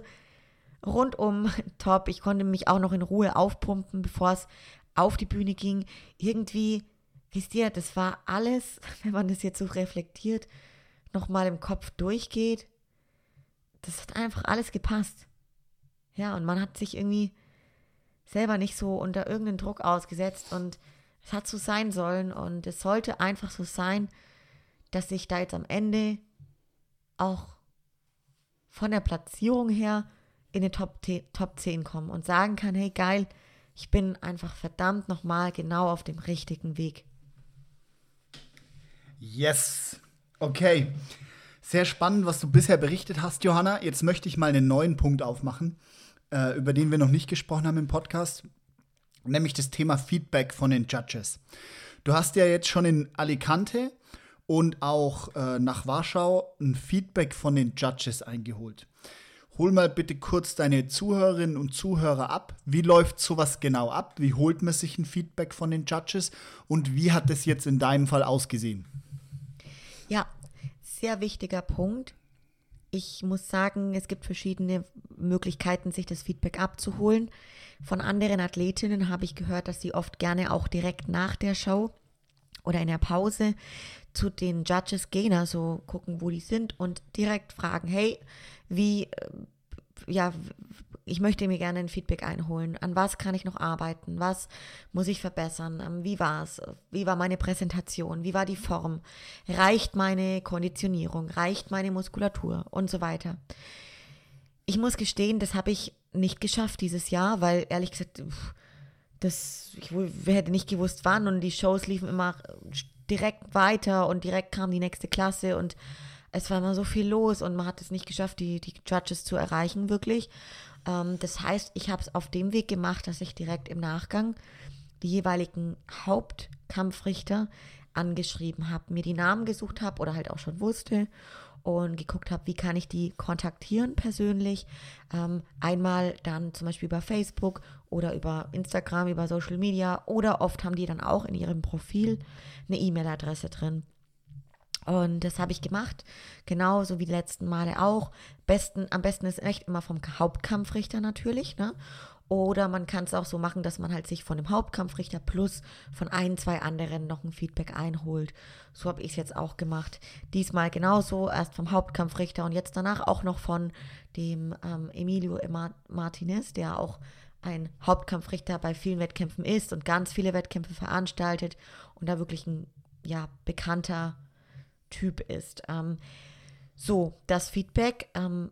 rundum top. Ich konnte mich auch noch in Ruhe aufpumpen, bevor es auf die Bühne ging. Irgendwie, wisst ihr, das war alles, wenn man das jetzt so reflektiert, nochmal im Kopf durchgeht. Das hat einfach alles gepasst. Ja, und man hat sich irgendwie selber nicht so unter irgendeinen Druck ausgesetzt und es hat so sein sollen und es sollte einfach so sein, dass ich da jetzt am Ende auch von der Platzierung her in den Top, Top 10 komme und sagen kann, hey geil, ich bin einfach verdammt nochmal genau auf dem richtigen Weg. Yes. Okay. Sehr spannend, was du bisher berichtet hast, Johanna. Jetzt möchte ich mal einen neuen Punkt aufmachen, äh, über den wir noch nicht gesprochen haben im Podcast, nämlich das Thema Feedback von den Judges. Du hast ja jetzt schon in Alicante und auch äh, nach Warschau ein Feedback von den Judges eingeholt. Hol mal bitte kurz deine Zuhörerinnen und Zuhörer ab. Wie läuft sowas genau ab? Wie holt man sich ein Feedback von den Judges? Und wie hat es jetzt in deinem Fall ausgesehen? Ja, sehr wichtiger Punkt. Ich muss sagen, es gibt verschiedene Möglichkeiten, sich das Feedback abzuholen. Von anderen Athletinnen habe ich gehört, dass sie oft gerne auch direkt nach der Show oder in der Pause zu den Judges gehen, also gucken, wo die sind und direkt fragen, hey, wie, äh, ja, ich möchte mir gerne ein Feedback einholen. An was kann ich noch arbeiten? Was muss ich verbessern? Ähm, wie war es? Wie war meine Präsentation? Wie war die Form? Reicht meine Konditionierung? Reicht meine Muskulatur? Und so weiter. Ich muss gestehen, das habe ich nicht geschafft dieses Jahr, weil ehrlich gesagt, das, ich hätte nicht gewusst, wann und die Shows liefen immer direkt weiter und direkt kam die nächste Klasse und es war immer so viel los und man hat es nicht geschafft, die, die Judges zu erreichen, wirklich. Ähm, das heißt, ich habe es auf dem Weg gemacht, dass ich direkt im Nachgang die jeweiligen Hauptkampfrichter angeschrieben habe, mir die Namen gesucht habe oder halt auch schon wusste und geguckt habe, wie kann ich die kontaktieren persönlich. Ähm, einmal dann zum Beispiel über Facebook oder über Instagram, über Social Media oder oft haben die dann auch in ihrem Profil eine E-Mail-Adresse drin. Und das habe ich gemacht, genauso wie die letzten Male auch. Besten, am besten ist echt immer vom Hauptkampfrichter natürlich, ne? Oder man kann es auch so machen, dass man halt sich von dem Hauptkampfrichter plus von ein, zwei anderen noch ein Feedback einholt. So habe ich es jetzt auch gemacht. Diesmal genauso, erst vom Hauptkampfrichter und jetzt danach auch noch von dem ähm, Emilio Martinez, der auch ein Hauptkampfrichter bei vielen Wettkämpfen ist und ganz viele Wettkämpfe veranstaltet und da wirklich ein ja, bekannter Typ ist. Ähm, so, das Feedback ähm,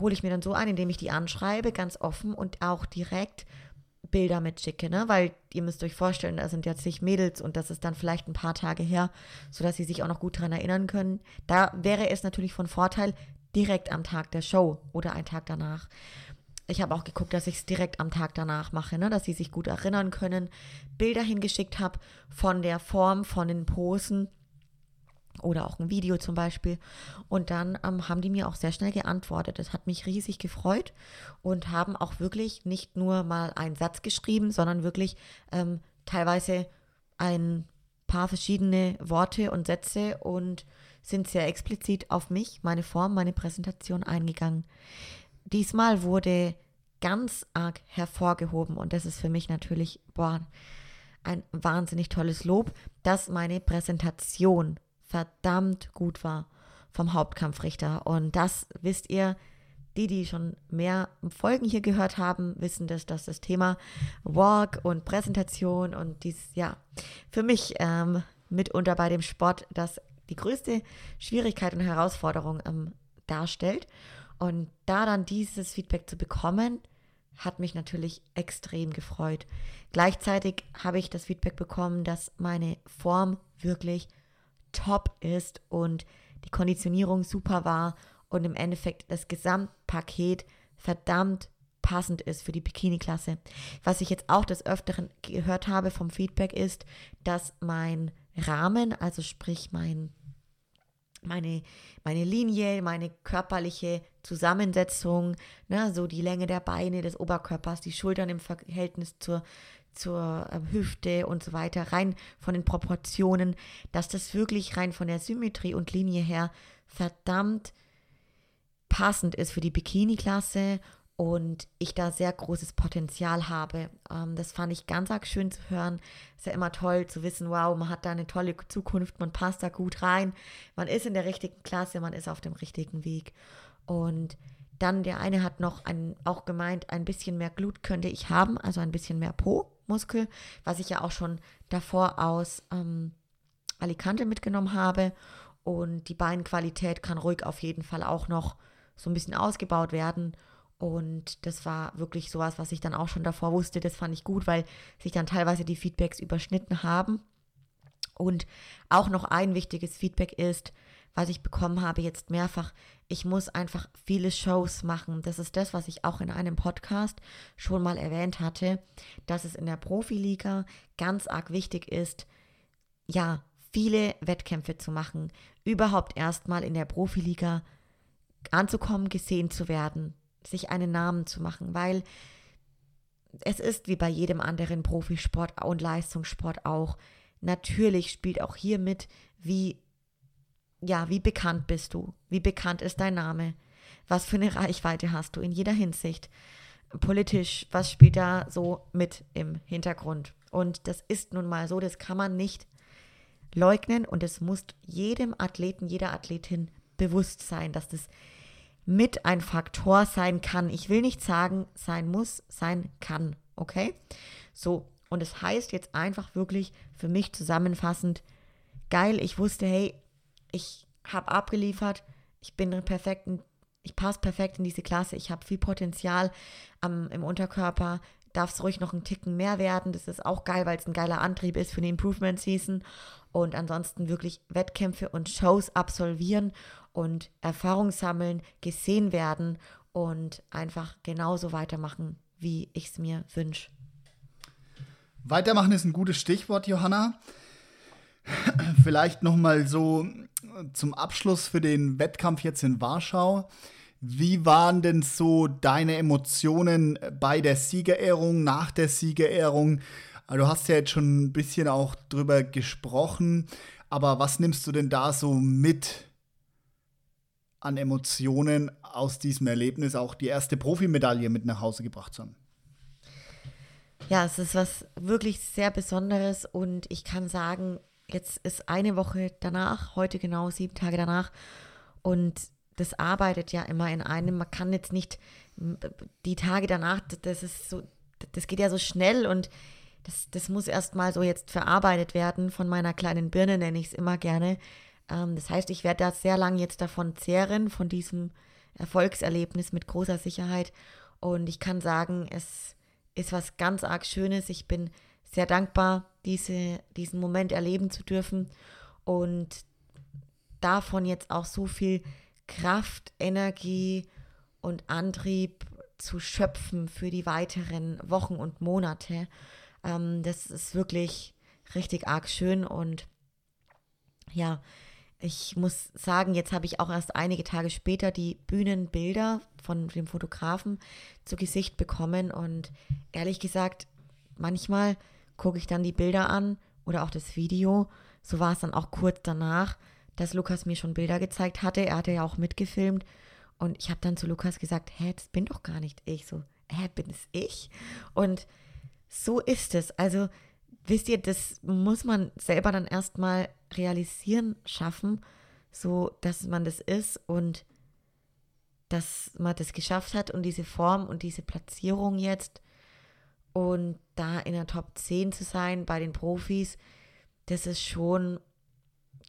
hole ich mir dann so ein, indem ich die anschreibe, ganz offen und auch direkt Bilder mitschicke, ne? Weil ihr müsst euch vorstellen, da sind jetzt nicht Mädels und das ist dann vielleicht ein paar Tage her, sodass sie sich auch noch gut daran erinnern können. Da wäre es natürlich von Vorteil, direkt am Tag der Show oder einen Tag danach. Ich habe auch geguckt, dass ich es direkt am Tag danach mache, ne? dass sie sich gut erinnern können. Bilder hingeschickt habe von der Form, von den Posen oder auch ein Video zum Beispiel. Und dann ähm, haben die mir auch sehr schnell geantwortet. Das hat mich riesig gefreut und haben auch wirklich nicht nur mal einen Satz geschrieben, sondern wirklich ähm, teilweise ein paar verschiedene Worte und Sätze und sind sehr explizit auf mich, meine Form, meine Präsentation eingegangen. Diesmal wurde ganz arg hervorgehoben und das ist für mich natürlich boah, ein wahnsinnig tolles Lob, dass meine Präsentation verdammt gut war vom Hauptkampfrichter. Und das wisst ihr, die, die schon mehr Folgen hier gehört haben, wissen das, dass das Thema Walk und Präsentation und dies, ja, für mich ähm, mitunter bei dem Sport das die größte Schwierigkeit und Herausforderung ähm, darstellt. Und da dann dieses Feedback zu bekommen, hat mich natürlich extrem gefreut. Gleichzeitig habe ich das Feedback bekommen, dass meine Form wirklich top ist und die Konditionierung super war und im Endeffekt das Gesamtpaket verdammt passend ist für die Bikini-Klasse. Was ich jetzt auch des Öfteren gehört habe vom Feedback ist, dass mein Rahmen, also sprich mein meine, meine Linie, meine körperliche Zusammensetzung, ne, so die Länge der Beine, des Oberkörpers, die Schultern im Verhältnis zur, zur äh, Hüfte und so weiter, rein von den Proportionen, dass das wirklich rein von der Symmetrie und Linie her verdammt passend ist für die Bikini-Klasse und ich da sehr großes Potenzial habe. Ähm, das fand ich ganz arg schön zu hören. Ist ja immer toll zu wissen, wow, man hat da eine tolle Zukunft, man passt da gut rein, man ist in der richtigen Klasse, man ist auf dem richtigen Weg. Und dann der eine hat noch ein, auch gemeint, ein bisschen mehr Glut könnte ich haben, also ein bisschen mehr Po-Muskel, was ich ja auch schon davor aus ähm, Alicante mitgenommen habe. Und die Beinqualität kann ruhig auf jeden Fall auch noch so ein bisschen ausgebaut werden. Und das war wirklich sowas, was ich dann auch schon davor wusste. Das fand ich gut, weil sich dann teilweise die Feedbacks überschnitten haben. Und auch noch ein wichtiges Feedback ist, was ich bekommen habe jetzt mehrfach, ich muss einfach viele Shows machen. Das ist das, was ich auch in einem Podcast schon mal erwähnt hatte, dass es in der Profiliga ganz arg wichtig ist, ja, viele Wettkämpfe zu machen, überhaupt erstmal in der Profiliga anzukommen, gesehen zu werden, sich einen Namen zu machen, weil es ist wie bei jedem anderen Profisport und Leistungssport auch. Natürlich spielt auch hier mit, wie, ja, wie bekannt bist du? Wie bekannt ist dein Name? Was für eine Reichweite hast du in jeder Hinsicht? Politisch, was spielt da so mit im Hintergrund? Und das ist nun mal so, das kann man nicht leugnen und es muss jedem Athleten, jeder Athletin bewusst sein, dass das mit ein Faktor sein kann. Ich will nicht sagen, sein muss, sein kann. Okay? So, und es das heißt jetzt einfach wirklich für mich zusammenfassend, geil, ich wusste, hey, ich habe abgeliefert, ich bin perfekt, ich passe perfekt in diese Klasse, ich habe viel Potenzial am, im Unterkörper, darf es ruhig noch einen Ticken mehr werden. Das ist auch geil, weil es ein geiler Antrieb ist für eine Improvement Season. Und ansonsten wirklich Wettkämpfe und Shows absolvieren und Erfahrung sammeln, gesehen werden und einfach genauso weitermachen, wie ich es mir wünsche. Weitermachen ist ein gutes Stichwort, Johanna. Vielleicht noch mal so zum Abschluss für den Wettkampf jetzt in Warschau. Wie waren denn so deine Emotionen bei der Siegerehrung, nach der Siegerehrung? Also, du hast ja jetzt schon ein bisschen auch drüber gesprochen, aber was nimmst du denn da so mit an Emotionen aus diesem Erlebnis, auch die erste Profimedaille mit nach Hause gebracht zu haben? Ja, es ist was wirklich sehr Besonderes und ich kann sagen, jetzt ist eine Woche danach, heute genau sieben Tage danach und das arbeitet ja immer in einem. Man kann jetzt nicht die Tage danach, das ist so, das geht ja so schnell und das, das muss erstmal so jetzt verarbeitet werden von meiner kleinen Birne, nenne ich es immer gerne. Ähm, das heißt, ich werde da sehr lange jetzt davon zehren, von diesem Erfolgserlebnis mit großer Sicherheit. Und ich kann sagen, es ist was ganz arg Schönes. Ich bin sehr dankbar, diese, diesen Moment erleben zu dürfen und davon jetzt auch so viel Kraft, Energie und Antrieb zu schöpfen für die weiteren Wochen und Monate. Ähm, das ist wirklich richtig arg schön und ja, ich muss sagen, jetzt habe ich auch erst einige Tage später die Bühnenbilder von dem Fotografen zu Gesicht bekommen und ehrlich gesagt, manchmal gucke ich dann die Bilder an oder auch das Video. So war es dann auch kurz danach dass Lukas mir schon Bilder gezeigt hatte. Er hatte ja auch mitgefilmt. Und ich habe dann zu Lukas gesagt, hä, das bin doch gar nicht ich. So, hä, bin es ich? Und so ist es. Also, wisst ihr, das muss man selber dann erstmal realisieren, schaffen, so dass man das ist und dass man das geschafft hat und diese Form und diese Platzierung jetzt und da in der Top 10 zu sein bei den Profis, das ist schon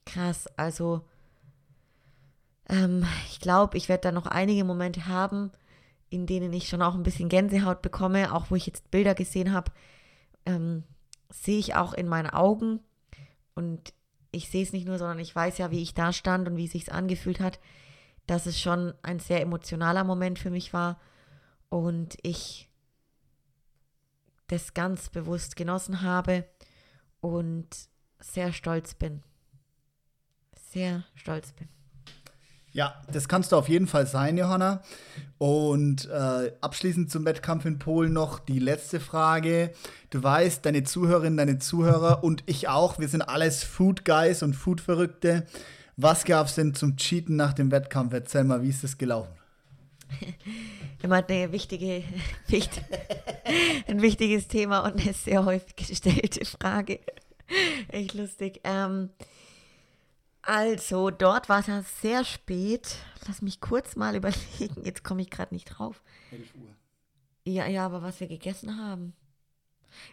krass. Also, ähm, ich glaube, ich werde da noch einige Momente haben, in denen ich schon auch ein bisschen Gänsehaut bekomme, auch wo ich jetzt Bilder gesehen habe, ähm, sehe ich auch in meinen Augen. Und ich sehe es nicht nur, sondern ich weiß ja, wie ich da stand und wie es sich angefühlt hat, dass es schon ein sehr emotionaler Moment für mich war und ich das ganz bewusst genossen habe und sehr stolz bin. Sehr stolz bin. Ja, das kannst du auf jeden Fall sein, Johanna. Und äh, abschließend zum Wettkampf in Polen noch die letzte Frage. Du weißt, deine Zuhörerinnen, deine Zuhörer und ich auch, wir sind alles Food Guys und Food Verrückte. Was gab es denn zum Cheaten nach dem Wettkampf? Erzähl mal, wie ist das gelaufen? Immer eine wichtige, wichtig, ein wichtiges Thema und eine sehr häufig gestellte Frage. Echt lustig. Ähm, also, dort war es ja sehr spät. Lass mich kurz mal überlegen. Jetzt komme ich gerade nicht drauf. 11 Uhr. Ja, ja, aber was wir gegessen haben.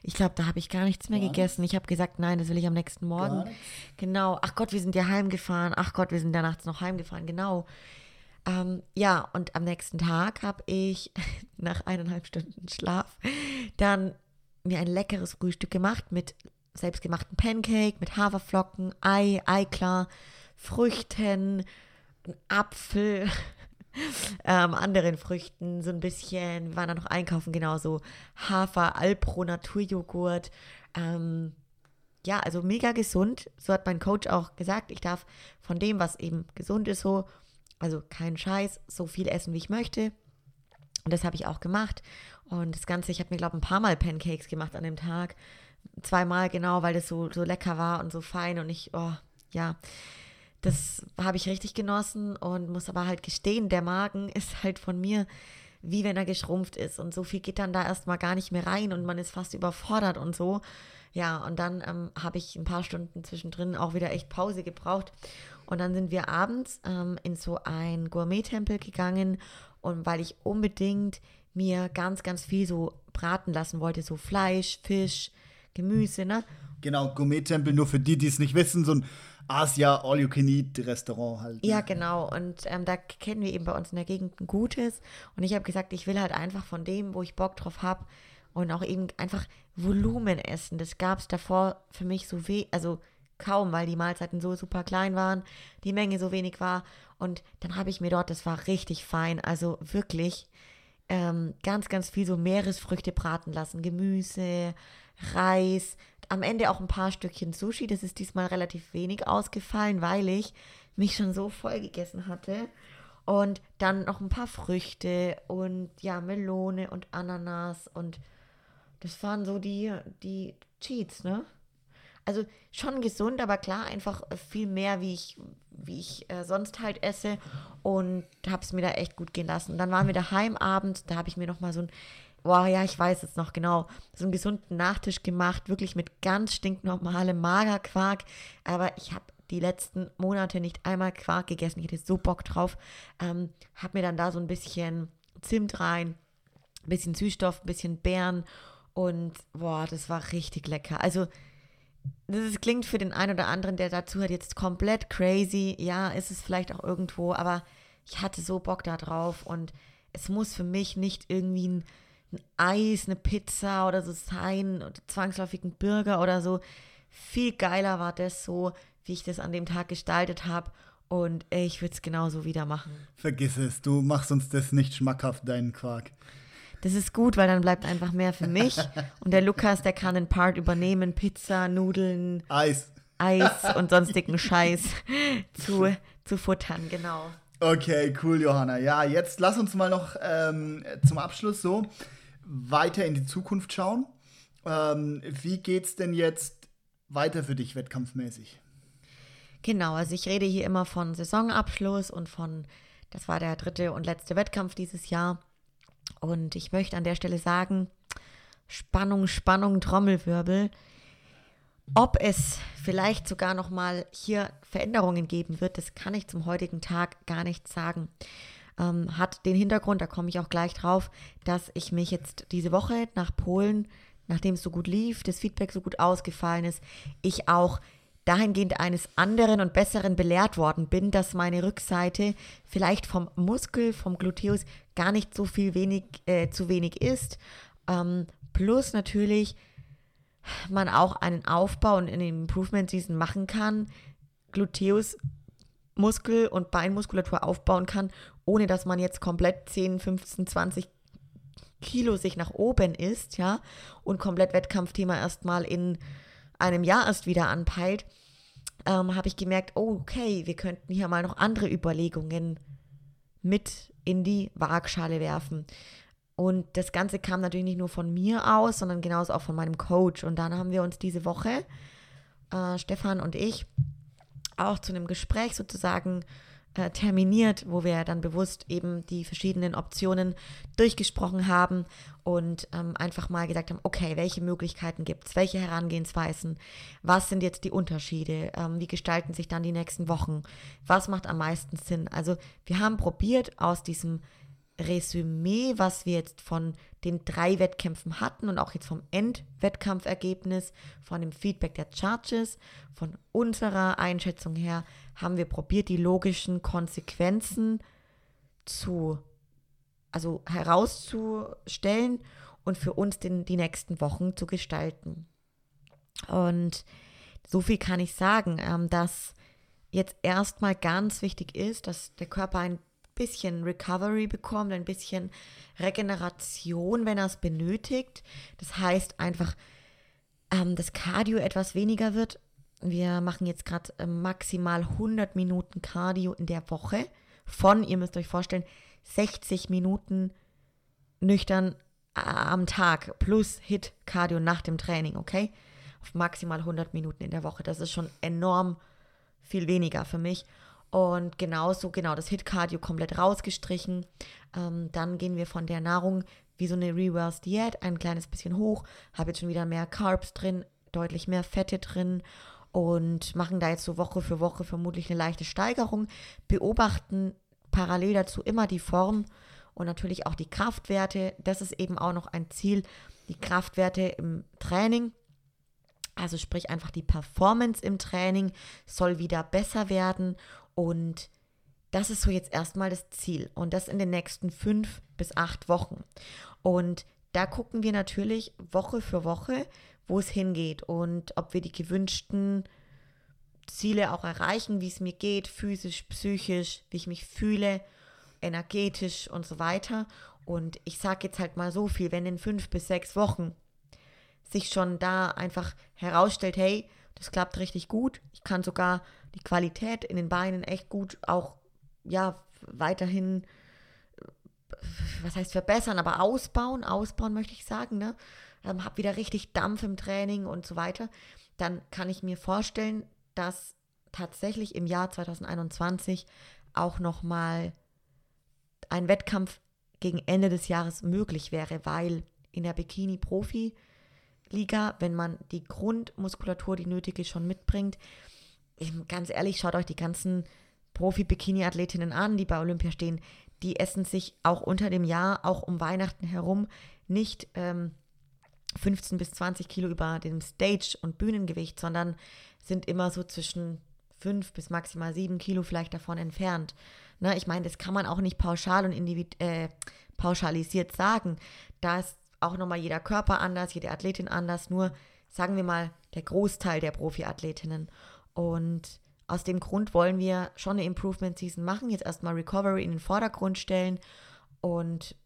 Ich glaube, da habe ich gar nichts mehr gar gegessen. Ich habe gesagt, nein, das will ich am nächsten Morgen. Genau. Ach Gott, wir sind ja heimgefahren. Ach Gott, wir sind ja nachts noch heimgefahren. Genau. Ähm, ja, und am nächsten Tag habe ich nach eineinhalb Stunden Schlaf dann mir ein leckeres Frühstück gemacht mit selbstgemachten Pancake mit Haferflocken, Ei, Eiklar, Früchten, Apfel, ähm, anderen Früchten, so ein bisschen, wir waren da noch einkaufen, genauso Hafer, Alpro, Naturjoghurt, ähm, ja, also mega gesund. So hat mein Coach auch gesagt, ich darf von dem, was eben gesund ist, so, also kein Scheiß, so viel essen, wie ich möchte. Und das habe ich auch gemacht. Und das Ganze, ich habe mir, glaube ich, ein paar Mal Pancakes gemacht an dem Tag zweimal genau, weil das so, so lecker war und so fein und ich, oh, ja, das habe ich richtig genossen und muss aber halt gestehen, der Magen ist halt von mir wie wenn er geschrumpft ist und so viel geht dann da erstmal gar nicht mehr rein und man ist fast überfordert und so. Ja, und dann ähm, habe ich ein paar Stunden zwischendrin auch wieder echt Pause gebraucht. Und dann sind wir abends ähm, in so ein Gourmet-Tempel gegangen und weil ich unbedingt mir ganz, ganz viel so braten lassen wollte, so Fleisch, Fisch, Gemüse, ne? Genau, Gourmet-Tempel, nur für die, die es nicht wissen, so ein Asia All-You-Can-Eat-Restaurant halt. Ne? Ja, genau. Und ähm, da kennen wir eben bei uns in der Gegend ein gutes. Und ich habe gesagt, ich will halt einfach von dem, wo ich Bock drauf habe und auch eben einfach Volumen essen. Das gab es davor für mich so weh, also kaum, weil die Mahlzeiten so super klein waren, die Menge so wenig war. Und dann habe ich mir dort, das war richtig fein, also wirklich ähm, ganz, ganz viel so Meeresfrüchte braten lassen, Gemüse, Reis, am Ende auch ein paar Stückchen Sushi. Das ist diesmal relativ wenig ausgefallen, weil ich mich schon so voll gegessen hatte. Und dann noch ein paar Früchte und ja, Melone und Ananas und das waren so die, die Cheats, ne? Also schon gesund, aber klar, einfach viel mehr, wie ich, wie ich äh, sonst halt esse und habe es mir da echt gut gehen lassen. Und dann waren wir daheim abends, da habe ich mir noch mal so ein boah, ja, ich weiß es noch genau, so einen gesunden Nachtisch gemacht, wirklich mit ganz stinknormalem Magerquark. Aber ich habe die letzten Monate nicht einmal Quark gegessen. Ich hatte so Bock drauf. Ähm, habe mir dann da so ein bisschen Zimt rein, ein bisschen Süßstoff, ein bisschen Beeren und boah, das war richtig lecker. Also, das klingt für den einen oder anderen, der dazu hat, jetzt komplett crazy. Ja, ist es vielleicht auch irgendwo, aber ich hatte so Bock da drauf und es muss für mich nicht irgendwie ein ein Eis, eine Pizza oder so sein oder zwangsläufig ein Burger oder so. Viel geiler war das so, wie ich das an dem Tag gestaltet habe. Und ich würde es genauso wieder machen. Vergiss es, du machst uns das nicht schmackhaft, deinen Quark. Das ist gut, weil dann bleibt einfach mehr für mich. Und der Lukas, der kann den Part übernehmen: Pizza, Nudeln, Eis. Eis und sonstigen Scheiß zu, zu futtern, genau. Okay, cool, Johanna. Ja, jetzt lass uns mal noch ähm, zum Abschluss so weiter in die Zukunft schauen. Ähm, wie geht's denn jetzt weiter für dich wettkampfmäßig? Genau, also ich rede hier immer von Saisonabschluss und von, das war der dritte und letzte Wettkampf dieses Jahr. Und ich möchte an der Stelle sagen, Spannung, Spannung, Trommelwirbel. Ob es vielleicht sogar noch mal hier Veränderungen geben wird, das kann ich zum heutigen Tag gar nicht sagen ähm, hat den Hintergrund, da komme ich auch gleich drauf, dass ich mich jetzt diese Woche nach Polen, nachdem es so gut lief, das Feedback so gut ausgefallen ist, ich auch dahingehend eines anderen und besseren belehrt worden bin, dass meine Rückseite vielleicht vom Muskel, vom Gluteus gar nicht so viel wenig, äh, zu wenig ist. Ähm, plus natürlich man auch einen Aufbau und eine Improvement Season machen kann, Gluteus Muskel und Beinmuskulatur aufbauen kann, ohne dass man jetzt komplett 10, 15, 20 Kilo sich nach oben isst, ja, und komplett Wettkampfthema erstmal in einem Jahr erst wieder anpeilt, ähm, habe ich gemerkt, oh, okay, wir könnten hier mal noch andere Überlegungen mit in die Waagschale werfen. Und das Ganze kam natürlich nicht nur von mir aus, sondern genauso auch von meinem Coach. Und dann haben wir uns diese Woche, äh, Stefan und ich, auch zu einem Gespräch sozusagen äh, terminiert, wo wir dann bewusst eben die verschiedenen Optionen durchgesprochen haben und ähm, einfach mal gesagt haben, okay, welche Möglichkeiten gibt es, welche Herangehensweisen, was sind jetzt die Unterschiede, ähm, wie gestalten sich dann die nächsten Wochen, was macht am meisten Sinn. Also wir haben probiert aus diesem Resümee, was wir jetzt von den drei Wettkämpfen hatten und auch jetzt vom Endwettkampfergebnis, von dem Feedback der Charges, von unserer Einschätzung her, haben wir probiert, die logischen Konsequenzen zu, also herauszustellen und für uns den, die nächsten Wochen zu gestalten. Und so viel kann ich sagen, ähm, dass jetzt erstmal ganz wichtig ist, dass der Körper ein bisschen Recovery bekommt, ein bisschen Regeneration, wenn er es benötigt. Das heißt einfach, ähm, das Cardio etwas weniger wird. Wir machen jetzt gerade äh, maximal 100 Minuten Cardio in der Woche von, ihr müsst euch vorstellen, 60 Minuten nüchtern äh, am Tag plus Hit Cardio nach dem Training, okay? Auf maximal 100 Minuten in der Woche. Das ist schon enorm viel weniger für mich. Und genauso, genau, das Hit-Cardio komplett rausgestrichen. Ähm, dann gehen wir von der Nahrung wie so eine Reverse Diät ein kleines bisschen hoch. Habe jetzt schon wieder mehr Carbs drin, deutlich mehr Fette drin und machen da jetzt so Woche für Woche vermutlich eine leichte Steigerung. Beobachten parallel dazu immer die Form und natürlich auch die Kraftwerte. Das ist eben auch noch ein Ziel, die Kraftwerte im Training. Also sprich einfach die Performance im Training soll wieder besser werden und das ist so jetzt erstmal das Ziel. Und das in den nächsten fünf bis acht Wochen. Und da gucken wir natürlich Woche für Woche, wo es hingeht und ob wir die gewünschten Ziele auch erreichen, wie es mir geht, physisch, psychisch, wie ich mich fühle, energetisch und so weiter. Und ich sage jetzt halt mal so viel, wenn in fünf bis sechs Wochen sich schon da einfach herausstellt, hey, das klappt richtig gut. Ich kann sogar die Qualität in den Beinen echt gut auch, ja, weiterhin, was heißt verbessern, aber ausbauen, ausbauen möchte ich sagen, ne? Ähm, hab wieder richtig Dampf im Training und so weiter. Dann kann ich mir vorstellen, dass tatsächlich im Jahr 2021 auch nochmal ein Wettkampf gegen Ende des Jahres möglich wäre, weil in der Bikini-Profi- Liga, wenn man die Grundmuskulatur, die nötige schon mitbringt. Ganz ehrlich, schaut euch die ganzen Profi-Bikini-Athletinnen an, die bei Olympia stehen. Die essen sich auch unter dem Jahr, auch um Weihnachten herum, nicht ähm, 15 bis 20 Kilo über dem Stage- und Bühnengewicht, sondern sind immer so zwischen 5 bis maximal 7 Kilo vielleicht davon entfernt. Ne, ich meine, das kann man auch nicht pauschal und äh, pauschalisiert sagen. Da ist auch nochmal jeder Körper anders, jede Athletin anders, nur sagen wir mal der Großteil der Profiathletinnen. Und aus dem Grund wollen wir schon eine Improvement Season machen, jetzt erstmal Recovery in den Vordergrund stellen und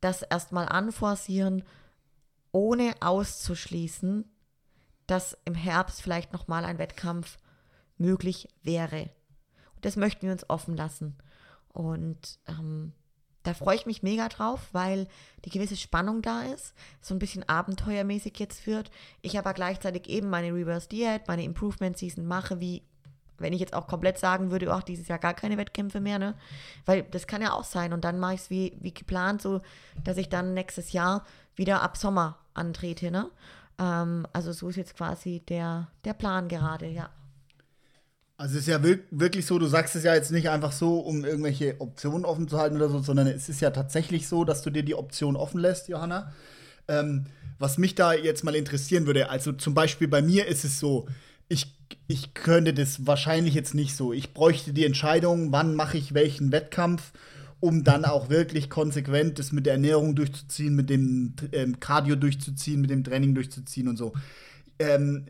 das erstmal anforcieren, ohne auszuschließen, dass im Herbst vielleicht nochmal ein Wettkampf möglich wäre. Und das möchten wir uns offen lassen. Und ähm, da freue ich mich mega drauf, weil die gewisse Spannung da ist, so ein bisschen abenteuermäßig jetzt wird. Ich aber gleichzeitig eben meine Reverse Diät, meine Improvement Season mache, wie wenn ich jetzt auch komplett sagen würde, ach, dieses Jahr gar keine Wettkämpfe mehr, ne? Weil das kann ja auch sein. Und dann mache ich es wie, wie geplant, so dass ich dann nächstes Jahr wieder ab Sommer antrete, ne? Ähm, also so ist jetzt quasi der, der Plan gerade, ja. Also es ist ja wirklich so, du sagst es ja jetzt nicht einfach so, um irgendwelche Optionen offen zu halten oder so, sondern es ist ja tatsächlich so, dass du dir die Option offen lässt, Johanna. Ähm, was mich da jetzt mal interessieren würde, also zum Beispiel bei mir ist es so, ich, ich könnte das wahrscheinlich jetzt nicht so. Ich bräuchte die Entscheidung, wann mache ich welchen Wettkampf, um dann auch wirklich konsequent das mit der Ernährung durchzuziehen, mit dem ähm, Cardio durchzuziehen, mit dem Training durchzuziehen und so. Ähm,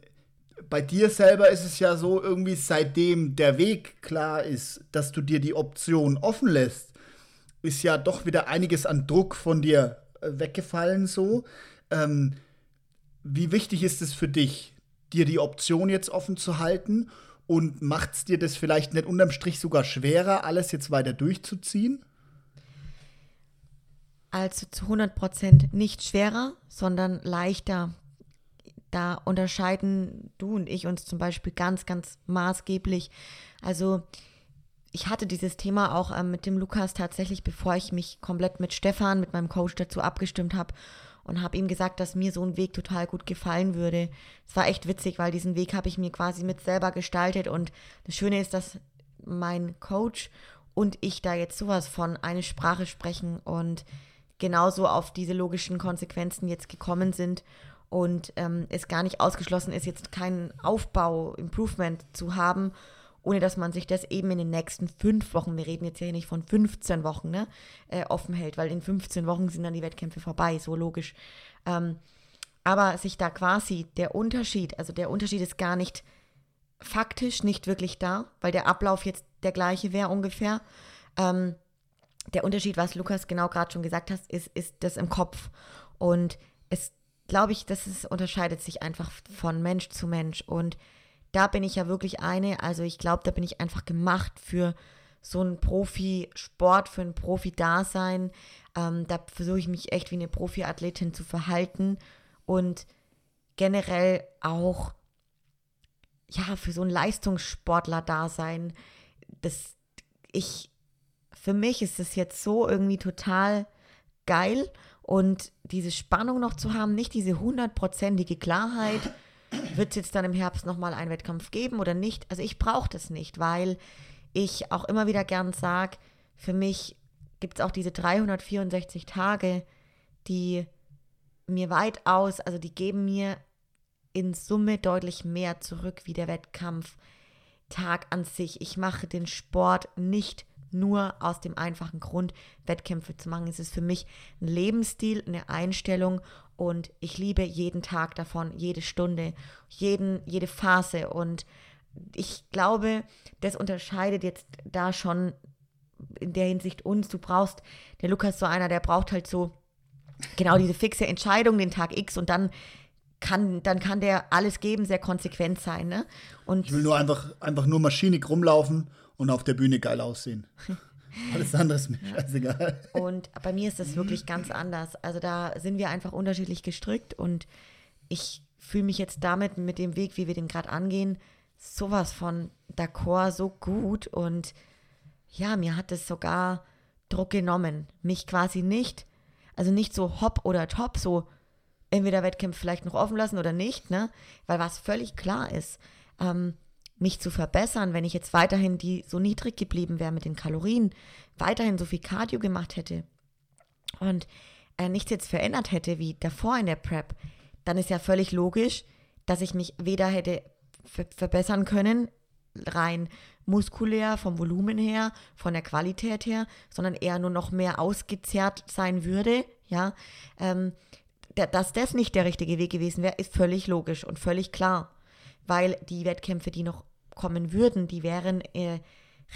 bei dir selber ist es ja so, irgendwie seitdem der Weg klar ist, dass du dir die Option offen lässt, ist ja doch wieder einiges an Druck von dir äh, weggefallen so. Ähm, wie wichtig ist es für dich, dir die Option jetzt offen zu halten? Und macht es dir das vielleicht nicht unterm Strich sogar schwerer, alles jetzt weiter durchzuziehen? Also zu 100% nicht schwerer, sondern leichter. Da unterscheiden du und ich uns zum Beispiel ganz, ganz maßgeblich. Also ich hatte dieses Thema auch ähm, mit dem Lukas tatsächlich, bevor ich mich komplett mit Stefan, mit meinem Coach dazu abgestimmt habe und habe ihm gesagt, dass mir so ein Weg total gut gefallen würde. Es war echt witzig, weil diesen Weg habe ich mir quasi mit selber gestaltet und das Schöne ist, dass mein Coach und ich da jetzt sowas von eine Sprache sprechen und genauso auf diese logischen Konsequenzen jetzt gekommen sind und ähm, es gar nicht ausgeschlossen ist, jetzt keinen Aufbau, Improvement zu haben ohne dass man sich das eben in den nächsten fünf Wochen, wir reden jetzt hier nicht von 15 Wochen, ne, äh, offen hält, weil in 15 Wochen sind dann die Wettkämpfe vorbei, so logisch. Ähm, aber sich da quasi der Unterschied, also der Unterschied ist gar nicht faktisch nicht wirklich da, weil der Ablauf jetzt der gleiche wäre ungefähr. Ähm, der Unterschied, was Lukas genau gerade schon gesagt hat, ist, ist das im Kopf. Und es glaube ich, das ist, unterscheidet sich einfach von Mensch zu Mensch. Und da bin ich ja wirklich eine, also ich glaube, da bin ich einfach gemacht für so einen Profisport, für ein Profi-Dasein. Ähm, da versuche ich mich echt wie eine Profiathletin zu verhalten und generell auch ja für so ein Leistungssportler-Dasein. Das ich für mich ist es jetzt so irgendwie total geil und diese Spannung noch zu haben, nicht diese hundertprozentige Klarheit wird es jetzt dann im Herbst nochmal einen Wettkampf geben oder nicht? Also ich brauche das nicht, weil ich auch immer wieder gern sage, für mich gibt es auch diese 364 Tage, die mir weitaus, also die geben mir in Summe deutlich mehr zurück wie der Wettkampftag an sich. Ich mache den Sport nicht nur aus dem einfachen Grund, Wettkämpfe zu machen. Es ist für mich ein Lebensstil, eine Einstellung und ich liebe jeden Tag davon, jede Stunde, jeden, jede Phase. Und ich glaube, das unterscheidet jetzt da schon in der Hinsicht uns. Du brauchst, der Lukas so einer, der braucht halt so genau diese fixe Entscheidung, den Tag X und dann kann, dann kann der alles geben, sehr konsequent sein. Ne? Und ich will nur einfach, einfach nur maschinig rumlaufen und auf der Bühne geil aussehen. Alles andere ist mir scheißegal. Und bei mir ist das wirklich ganz anders. Also da sind wir einfach unterschiedlich gestrickt und ich fühle mich jetzt damit, mit dem Weg, wie wir den gerade angehen, sowas von d'accord, so gut und ja, mir hat es sogar Druck genommen. Mich quasi nicht, also nicht so hopp oder top, so entweder Wettkämpfe vielleicht noch offen lassen oder nicht, ne? Weil was völlig klar ist, ähm, mich zu verbessern, wenn ich jetzt weiterhin die so niedrig geblieben wäre mit den Kalorien, weiterhin so viel Cardio gemacht hätte und äh, nichts jetzt verändert hätte wie davor in der Prep, dann ist ja völlig logisch, dass ich mich weder hätte verbessern können, rein muskulär, vom Volumen her, von der Qualität her, sondern eher nur noch mehr ausgezehrt sein würde, ja. Ähm, dass das nicht der richtige Weg gewesen wäre, ist völlig logisch und völlig klar weil die Wettkämpfe, die noch kommen würden, die wären äh,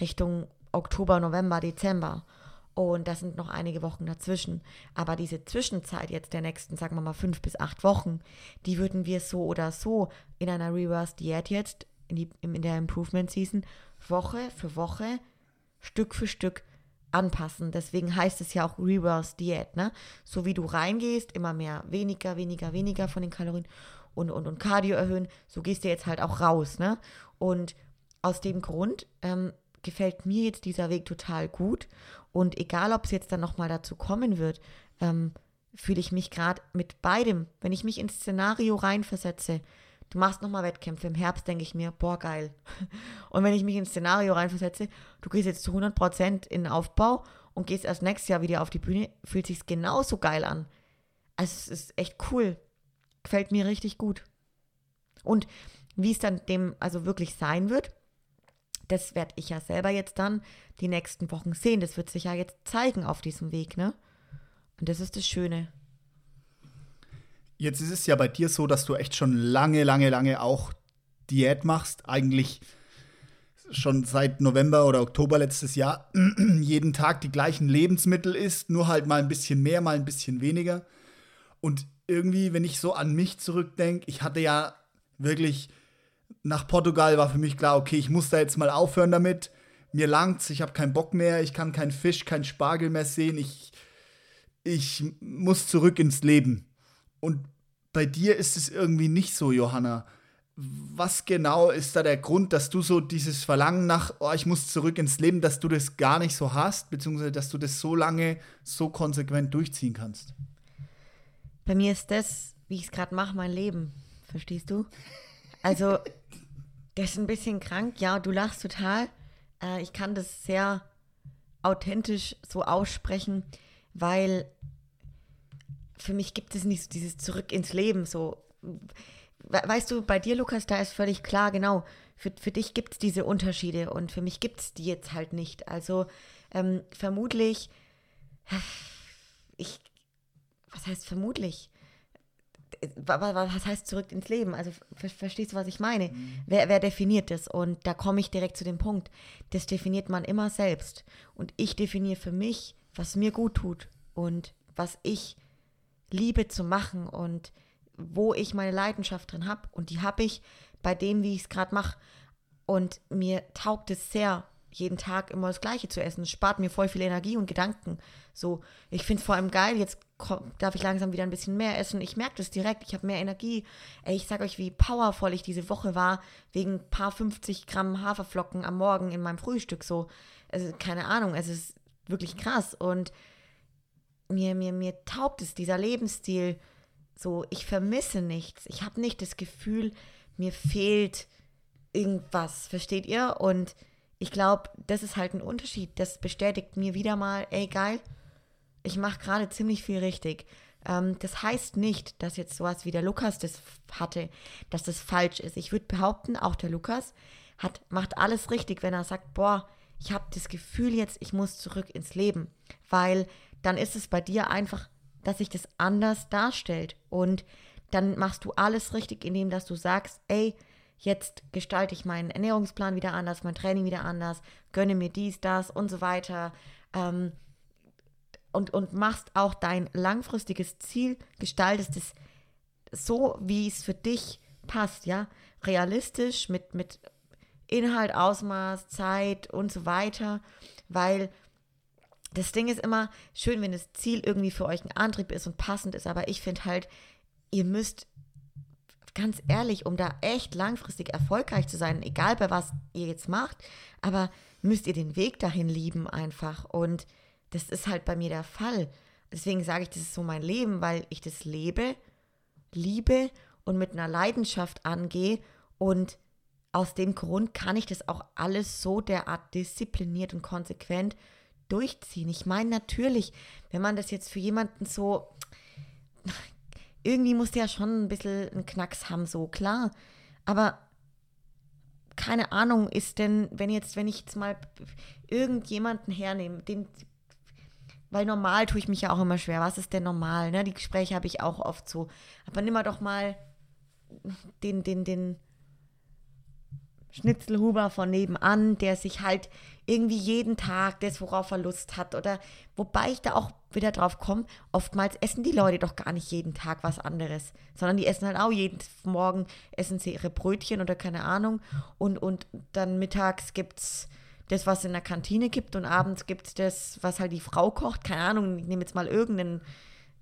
Richtung Oktober, November, Dezember. Und das sind noch einige Wochen dazwischen. Aber diese Zwischenzeit jetzt der nächsten, sagen wir mal, fünf bis acht Wochen, die würden wir so oder so in einer Reverse-Diät jetzt, in, die, in der Improvement-Season, Woche für Woche, Stück für Stück anpassen. Deswegen heißt es ja auch Reverse-Diät, ne? So wie du reingehst, immer mehr, weniger, weniger, weniger von den Kalorien und, und, und Cardio erhöhen, so gehst du jetzt halt auch raus, ne? Und aus dem Grund ähm, gefällt mir jetzt dieser Weg total gut. Und egal, ob es jetzt dann nochmal dazu kommen wird, ähm, fühle ich mich gerade mit beidem, wenn ich mich ins Szenario reinversetze, du machst nochmal Wettkämpfe im Herbst, denke ich mir, boah, geil. Und wenn ich mich ins Szenario reinversetze, du gehst jetzt zu 100% in den Aufbau und gehst erst nächstes Jahr wieder auf die Bühne, fühlt sich genauso geil an. Also es ist echt cool. Gefällt mir richtig gut. Und Wie es dann dem also wirklich sein wird, das werde ich ja selber jetzt dann die nächsten Wochen sehen. Das wird sich ja jetzt zeigen auf diesem Weg, ne? Und das ist das Schöne. Jetzt ist es ja bei dir so, dass du echt schon lange, lange, lange auch Diät machst. Eigentlich schon seit November oder Oktober letztes Jahr jeden Tag die gleichen Lebensmittel isst, nur halt mal ein bisschen mehr, mal ein bisschen weniger. Und irgendwie, wenn ich so an mich zurückdenke, ich hatte ja wirklich nach Portugal war für mich klar, okay, ich muss da jetzt mal aufhören damit. Mir langt's, ich habe keinen Bock mehr, ich kann keinen Fisch, keinen Spargel mehr sehen. Ich, ich muss zurück ins Leben. Und bei dir ist es irgendwie nicht so, Johanna. Was genau ist da der Grund, dass du so dieses Verlangen nach, oh, ich muss zurück ins Leben, dass du das gar nicht so hast, beziehungsweise dass du das so lange, so konsequent durchziehen kannst? Bei mir ist das, wie ich es gerade mache, mein Leben. Verstehst du? Also, das ist ein bisschen krank. Ja, du lachst total. Äh, ich kann das sehr authentisch so aussprechen, weil für mich gibt es nicht so dieses Zurück ins Leben. So, weißt du, bei dir, Lukas, da ist völlig klar, genau, für, für dich gibt es diese Unterschiede und für mich gibt es die jetzt halt nicht. Also ähm, vermutlich, ich, was heißt vermutlich? Was heißt zurück ins Leben? Also verstehst du, was ich meine? Mhm. Wer, wer definiert das? Und da komme ich direkt zu dem Punkt. Das definiert man immer selbst. Und ich definiere für mich, was mir gut tut und was ich liebe zu machen und wo ich meine Leidenschaft drin habe. Und die habe ich bei dem, wie ich es gerade mache. Und mir taugt es sehr, jeden Tag immer das Gleiche zu essen. Es spart mir voll viel Energie und Gedanken. So, ich finde es vor allem geil, jetzt darf ich langsam wieder ein bisschen mehr essen. Ich merke das direkt, ich habe mehr Energie. Ey, ich sage euch, wie powervoll ich diese Woche war, wegen ein paar 50 Gramm Haferflocken am Morgen in meinem Frühstück. So, also keine Ahnung, es ist wirklich krass. Und mir, mir, mir taugt es, dieser Lebensstil. So, ich vermisse nichts. Ich habe nicht das Gefühl, mir fehlt irgendwas, versteht ihr? Und ich glaube, das ist halt ein Unterschied. Das bestätigt mir wieder mal, ey, geil, ich mache gerade ziemlich viel richtig. Ähm, das heißt nicht, dass jetzt sowas wie der Lukas das hatte, dass das falsch ist. Ich würde behaupten, auch der Lukas hat, macht alles richtig, wenn er sagt, boah, ich habe das Gefühl jetzt, ich muss zurück ins Leben, weil dann ist es bei dir einfach, dass sich das anders darstellt. Und dann machst du alles richtig, indem dass du sagst, ey, jetzt gestalte ich meinen Ernährungsplan wieder anders, mein Training wieder anders, gönne mir dies, das und so weiter. Ähm, und, und machst auch dein langfristiges Ziel, gestaltest es so, wie es für dich passt, ja. Realistisch, mit, mit Inhalt, Ausmaß, Zeit und so weiter, weil das Ding ist immer schön, wenn das Ziel irgendwie für euch ein Antrieb ist und passend ist, aber ich finde halt, ihr müsst ganz ehrlich, um da echt langfristig erfolgreich zu sein, egal bei was ihr jetzt macht, aber müsst ihr den Weg dahin lieben einfach und das ist halt bei mir der Fall. Deswegen sage ich, das ist so mein Leben, weil ich das lebe, liebe und mit einer Leidenschaft angehe und aus dem Grund kann ich das auch alles so derart diszipliniert und konsequent durchziehen. Ich meine natürlich, wenn man das jetzt für jemanden so, irgendwie muss der ja schon ein bisschen einen Knacks haben, so klar. Aber keine Ahnung, ist denn, wenn jetzt, wenn ich jetzt mal irgendjemanden hernehme, den, weil normal tue ich mich ja auch immer schwer. Was ist denn normal? Ne? Die Gespräche habe ich auch oft so. Aber nimm mal doch mal den, den, den Schnitzelhuber von nebenan, der sich halt irgendwie jeden Tag das, worauf er Lust hat. Oder wobei ich da auch wieder drauf komme, oftmals essen die Leute doch gar nicht jeden Tag was anderes, sondern die essen halt auch jeden Morgen, essen sie ihre Brötchen oder keine Ahnung. Und, und dann mittags gibt es das, was es in der Kantine gibt und abends gibt es das, was halt die Frau kocht. Keine Ahnung, ich nehme jetzt mal irgendein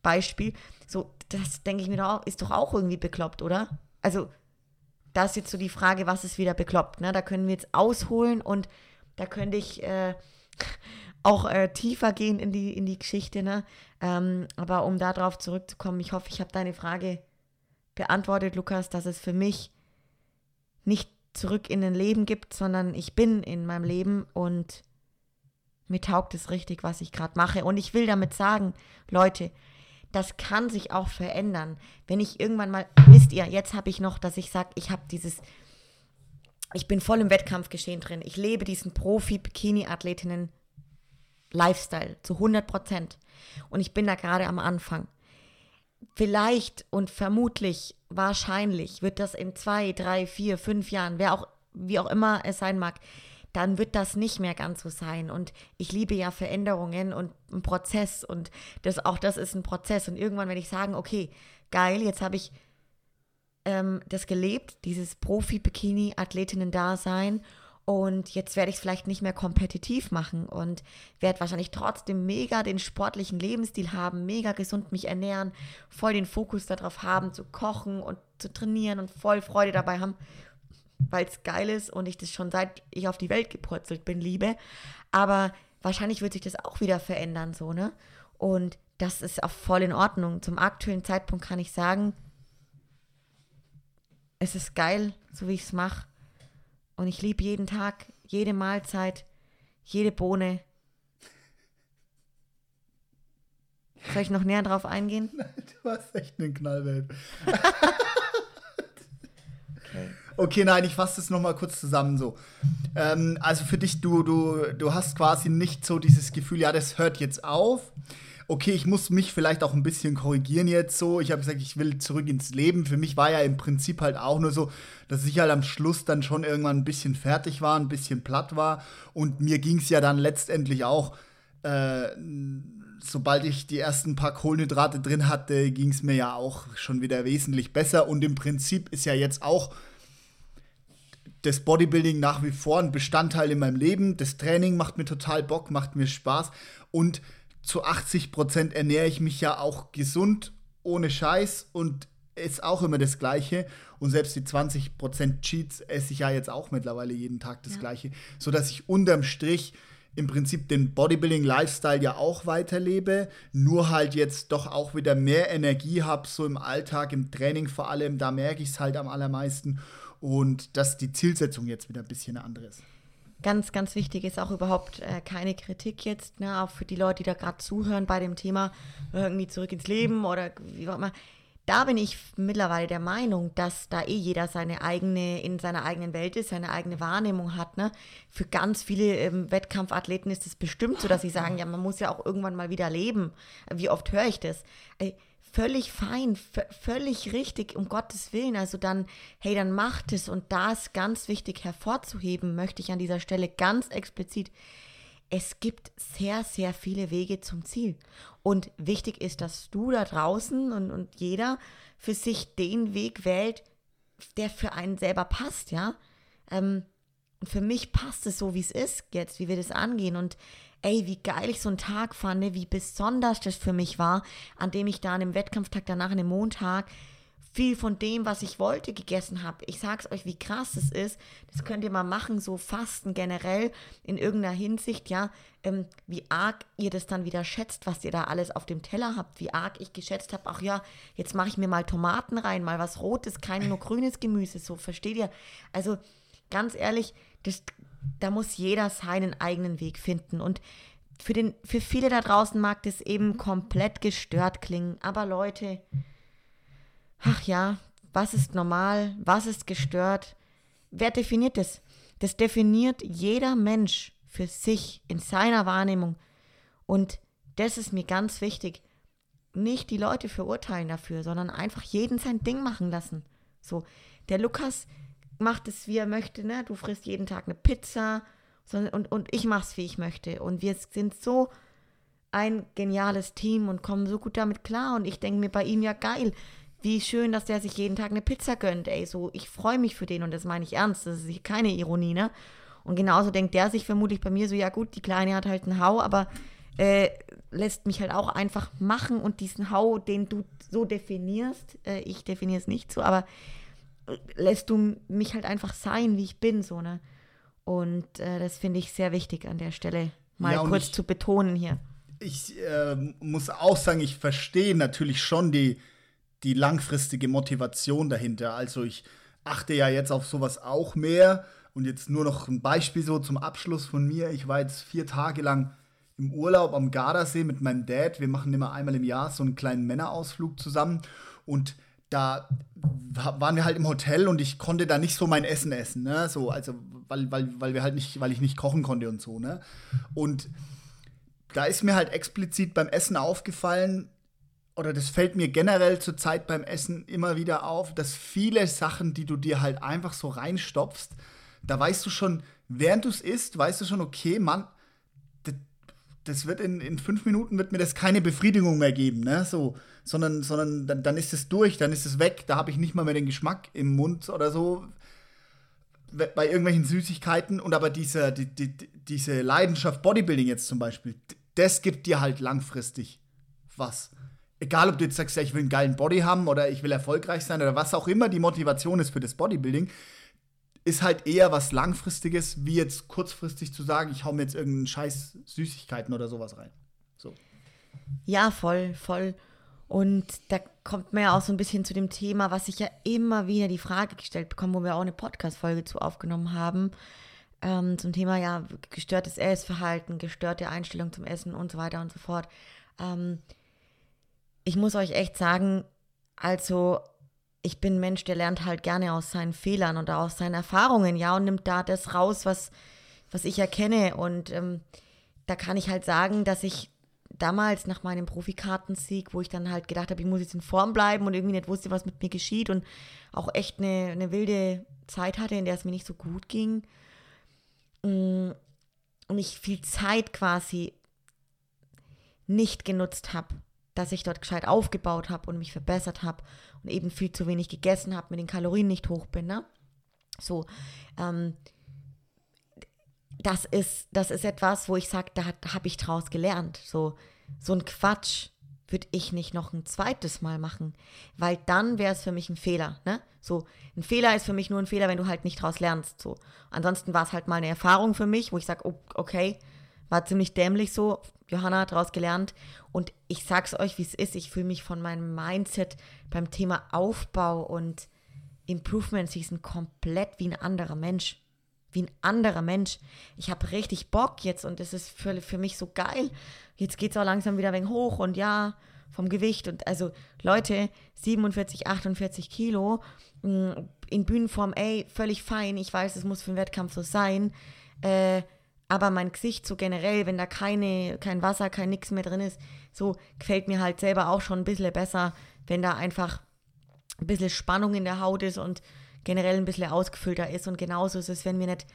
Beispiel. So, das denke ich mir doch, ist doch auch irgendwie bekloppt, oder? Also, da ist jetzt so die Frage, was ist wieder bekloppt. Ne? Da können wir jetzt ausholen und da könnte ich äh, auch äh, tiefer gehen in die, in die Geschichte. Ne? Ähm, aber um darauf zurückzukommen, ich hoffe, ich habe deine Frage beantwortet, Lukas, dass es für mich nicht zurück in ein Leben gibt, sondern ich bin in meinem Leben und mir taugt es richtig, was ich gerade mache. Und ich will damit sagen, Leute, das kann sich auch verändern. Wenn ich irgendwann mal, wisst ihr, jetzt habe ich noch, dass ich sage, ich habe dieses, ich bin voll im Wettkampfgeschehen drin. Ich lebe diesen Profi-Bikini-Athletinnen Lifestyle zu 100 Prozent. Und ich bin da gerade am Anfang. Vielleicht und vermutlich, wahrscheinlich wird das in zwei, drei, vier, fünf Jahren, wer auch, wie auch immer es sein mag, dann wird das nicht mehr ganz so sein. Und ich liebe ja Veränderungen und einen Prozess und das, auch das ist ein Prozess. Und irgendwann werde ich sagen, okay, geil, jetzt habe ich ähm, das gelebt, dieses Profi-Bikini-Athletinnen-Dasein. Und jetzt werde ich es vielleicht nicht mehr kompetitiv machen und werde wahrscheinlich trotzdem mega den sportlichen Lebensstil haben, mega gesund mich ernähren, voll den Fokus darauf haben, zu kochen und zu trainieren und voll Freude dabei haben weil es geil ist und ich das schon seit ich auf die Welt gepurzelt bin liebe. Aber wahrscheinlich wird sich das auch wieder verändern, so, ne? Und das ist auch voll in Ordnung. Zum aktuellen Zeitpunkt kann ich sagen, es ist geil, so wie ich es mache. Und ich liebe jeden Tag, jede Mahlzeit, jede Bohne. Soll ich noch näher drauf eingehen? Du hast echt einen Knallwelt. Okay, nein, ich fasse das nochmal kurz zusammen so. Ähm, also für dich, du, du, du hast quasi nicht so dieses Gefühl, ja, das hört jetzt auf. Okay, ich muss mich vielleicht auch ein bisschen korrigieren jetzt so. Ich habe gesagt, ich will zurück ins Leben. Für mich war ja im Prinzip halt auch nur so, dass ich halt am Schluss dann schon irgendwann ein bisschen fertig war, ein bisschen platt war. Und mir ging es ja dann letztendlich auch, äh, sobald ich die ersten paar Kohlenhydrate drin hatte, ging es mir ja auch schon wieder wesentlich besser. Und im Prinzip ist ja jetzt auch das Bodybuilding nach wie vor ein Bestandteil in meinem Leben. Das Training macht mir total Bock, macht mir Spaß. Und zu 80 Prozent ernähre ich mich ja auch gesund, ohne Scheiß und ist auch immer das Gleiche. Und selbst die 20 Prozent Cheats esse ich ja jetzt auch mittlerweile jeden Tag das ja. Gleiche. Sodass ich unterm Strich im Prinzip den Bodybuilding-Lifestyle ja auch weiterlebe, nur halt jetzt doch auch wieder mehr Energie habe, so im Alltag, im Training vor allem, da merke ich es halt am allermeisten und dass die Zielsetzung jetzt wieder ein bisschen eine andere ist. Ganz, ganz wichtig ist auch überhaupt äh, keine Kritik jetzt, ne, auch für die Leute, die da gerade zuhören bei dem Thema irgendwie zurück ins Leben oder wie auch immer. Da bin ich mittlerweile der Meinung, dass da eh jeder seine eigene, in seiner eigenen Welt ist, seine eigene Wahrnehmung hat. Ne? Für ganz viele ähm, Wettkampfathleten ist es bestimmt so, dass sie sagen, ja, man muss ja auch irgendwann mal wieder leben. Wie oft höre ich das? Äh, völlig fein, völlig richtig, um Gottes Willen. Also dann, hey, dann macht es. Und da ist ganz wichtig hervorzuheben, möchte ich an dieser Stelle ganz explizit. Es gibt sehr, sehr viele Wege zum Ziel. Und wichtig ist, dass du da draußen und, und jeder für sich den Weg wählt, der für einen selber passt, ja. Ähm, für mich passt es so, wie es ist jetzt, wie wir das angehen. Und ey, wie geil ich so einen Tag fand, wie besonders das für mich war, an dem ich da an dem Wettkampftag danach, an dem Montag, viel von dem, was ich wollte, gegessen habe. Ich sag's euch, wie krass es ist. Das könnt ihr mal machen, so Fasten generell in irgendeiner Hinsicht, ja, ähm, wie arg ihr das dann wieder schätzt, was ihr da alles auf dem Teller habt, wie arg ich geschätzt habe, ach ja, jetzt mache ich mir mal Tomaten rein, mal was Rotes, kein nur grünes Gemüse, so, versteht ihr? Also, ganz ehrlich, das, da muss jeder seinen eigenen Weg finden. Und für, den, für viele da draußen mag das eben komplett gestört klingen. Aber Leute, ach ja, was ist normal? Was ist gestört? Wer definiert das? Das definiert jeder Mensch für sich in seiner Wahrnehmung. Und das ist mir ganz wichtig. Nicht die Leute verurteilen dafür, sondern einfach jeden sein Ding machen lassen. So, der Lukas, macht es, wie er möchte, ne? Du frisst jeden Tag eine Pizza und, und ich mach's, wie ich möchte. Und wir sind so ein geniales Team und kommen so gut damit klar. Und ich denke mir bei ihm ja geil. Wie schön, dass der sich jeden Tag eine Pizza gönnt, ey. So, ich freue mich für den und das meine ich ernst. Das ist keine Ironie, ne? Und genauso denkt der sich vermutlich bei mir so, ja gut, die Kleine hat halt einen Hau, aber äh, lässt mich halt auch einfach machen und diesen Hau, den du so definierst, äh, ich definiere es nicht so, aber lässt du mich halt einfach sein, wie ich bin, so, ne? Und äh, das finde ich sehr wichtig an der Stelle, mal ja, kurz ich, zu betonen hier. Ich äh, muss auch sagen, ich verstehe natürlich schon die, die langfristige Motivation dahinter. Also ich achte ja jetzt auf sowas auch mehr. Und jetzt nur noch ein Beispiel so zum Abschluss von mir. Ich war jetzt vier Tage lang im Urlaub am Gardasee mit meinem Dad. Wir machen immer einmal im Jahr so einen kleinen Männerausflug zusammen. Und da waren wir halt im Hotel und ich konnte da nicht so mein Essen essen, ne? So, also, weil, weil, weil wir halt nicht, weil ich nicht kochen konnte und so, ne? Und da ist mir halt explizit beim Essen aufgefallen, oder das fällt mir generell zur Zeit beim Essen immer wieder auf, dass viele Sachen, die du dir halt einfach so reinstopfst, da weißt du schon, während du es isst, weißt du schon, okay, Mann, das wird in, in fünf Minuten wird mir das keine Befriedigung mehr geben, ne? So, sondern, sondern dann, dann ist es durch, dann ist es weg, da habe ich nicht mal mehr den Geschmack im Mund oder so bei irgendwelchen Süßigkeiten und aber diese, die, die, diese Leidenschaft Bodybuilding jetzt zum Beispiel, das gibt dir halt langfristig was. Egal, ob du jetzt sagst, ja, ich will einen geilen Body haben oder ich will erfolgreich sein oder was auch immer die Motivation ist für das Bodybuilding, ist halt eher was Langfristiges, wie jetzt kurzfristig zu sagen, ich hau mir jetzt irgendeinen Scheiß Süßigkeiten oder sowas rein. So. Ja, voll, voll. Und da kommt man ja auch so ein bisschen zu dem Thema, was ich ja immer wieder die Frage gestellt bekomme, wo wir auch eine Podcast-Folge zu aufgenommen haben, ähm, zum Thema ja gestörtes Essverhalten, gestörte Einstellung zum Essen und so weiter und so fort. Ähm, ich muss euch echt sagen, also ich bin ein Mensch, der lernt halt gerne aus seinen Fehlern und aus seinen Erfahrungen, ja, und nimmt da das raus, was, was ich erkenne. Und ähm, da kann ich halt sagen, dass ich damals nach meinem Profikartensieg, wo ich dann halt gedacht habe, ich muss jetzt in Form bleiben und irgendwie nicht wusste, was mit mir geschieht und auch echt eine, eine wilde Zeit hatte, in der es mir nicht so gut ging. Mm, und ich viel Zeit quasi nicht genutzt habe, dass ich dort gescheit aufgebaut habe und mich verbessert habe und eben viel zu wenig gegessen habe, mit den Kalorien nicht hoch bin. Ne? So, ähm, das ist, das ist etwas, wo ich sage, da habe ich draus gelernt. So, so ein Quatsch würde ich nicht noch ein zweites Mal machen, weil dann wäre es für mich ein Fehler. Ne? So, ein Fehler ist für mich nur ein Fehler, wenn du halt nicht draus lernst. So, ansonsten war es halt mal eine Erfahrung für mich, wo ich sage, okay, war ziemlich dämlich so. Johanna hat daraus gelernt. Und ich sag's euch, wie es ist. Ich fühle mich von meinem Mindset beim Thema Aufbau und Improvement Season komplett wie ein anderer Mensch wie ein anderer Mensch. Ich habe richtig Bock jetzt und es ist für, für mich so geil. Jetzt geht es auch langsam wieder ein wenig hoch und ja, vom Gewicht. Und also Leute, 47, 48 Kilo mm, in Bühnenform, ey, völlig fein. Ich weiß, es muss für einen Wettkampf so sein. Äh, aber mein Gesicht so generell, wenn da keine, kein Wasser, kein nix mehr drin ist, so gefällt mir halt selber auch schon ein bisschen besser, wenn da einfach ein bisschen Spannung in der Haut ist und generell ein bisschen ausgefüllter ist. Und genauso ist es, wenn mir nicht,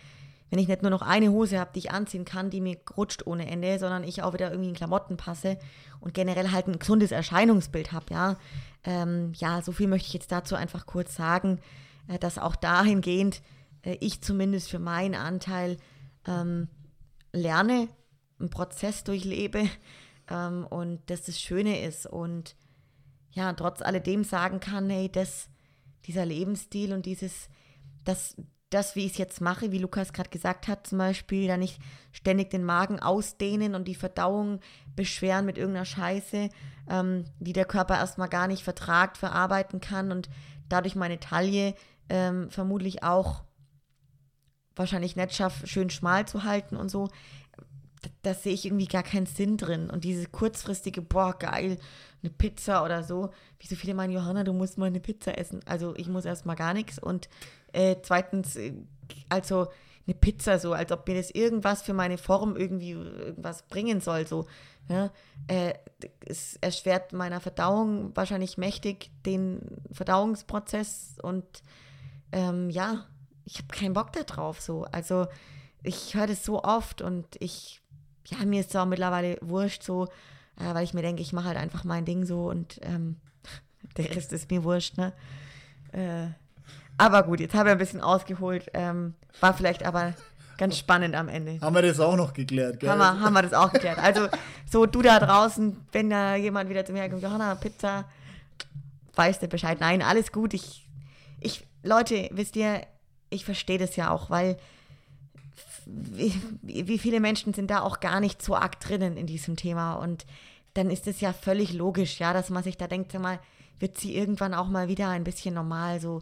wenn ich nicht nur noch eine Hose habe, die ich anziehen kann, die mir rutscht ohne Ende, sondern ich auch wieder irgendwie in Klamotten passe und generell halt ein gesundes Erscheinungsbild habe, ja. Ähm, ja, so viel möchte ich jetzt dazu einfach kurz sagen, äh, dass auch dahingehend äh, ich zumindest für meinen Anteil ähm, lerne, einen Prozess durchlebe ähm, und dass das Schöne ist und ja, trotz alledem sagen kann, hey, das dieser Lebensstil und dieses, das, das, wie ich es jetzt mache, wie Lukas gerade gesagt hat, zum Beispiel, da nicht ständig den Magen ausdehnen und die Verdauung beschweren mit irgendeiner Scheiße, ähm, die der Körper erstmal gar nicht vertragt, verarbeiten kann und dadurch meine Taille ähm, vermutlich auch wahrscheinlich nicht schafft, schön schmal zu halten und so. Da sehe ich irgendwie gar keinen Sinn drin. Und diese kurzfristige, boah, geil, eine Pizza oder so. Wie so viele meinen, Johanna, du musst mal eine Pizza essen. Also ich muss erstmal gar nichts. Und äh, zweitens, äh, also eine Pizza so, als ob mir das irgendwas für meine Form irgendwie irgendwas bringen soll. So. Ja? Äh, es erschwert meiner Verdauung wahrscheinlich mächtig den Verdauungsprozess und ähm, ja, ich habe keinen Bock darauf. So. Also ich höre das so oft und ich, ja, mir ist es auch mittlerweile wurscht so, äh, weil ich mir denke, ich mache halt einfach mein Ding so und ähm, der Rest ist mir wurscht, ne? Äh, aber gut, jetzt habe ich ein bisschen ausgeholt. Ähm, war vielleicht aber ganz spannend am Ende. Haben wir das auch noch geklärt, gell? Haben wir, haben wir das auch geklärt. Also, so du da draußen, wenn da jemand wieder zu mir kommt, Johanna, Pizza, weißt du Bescheid. Nein, alles gut. Ich, ich, Leute, wisst ihr, ich verstehe das ja auch, weil wie, wie viele Menschen sind da auch gar nicht so arg drinnen in diesem Thema und dann ist es ja völlig logisch, ja, dass man sich da denkt, sag mal, wird sie irgendwann auch mal wieder ein bisschen normal, so.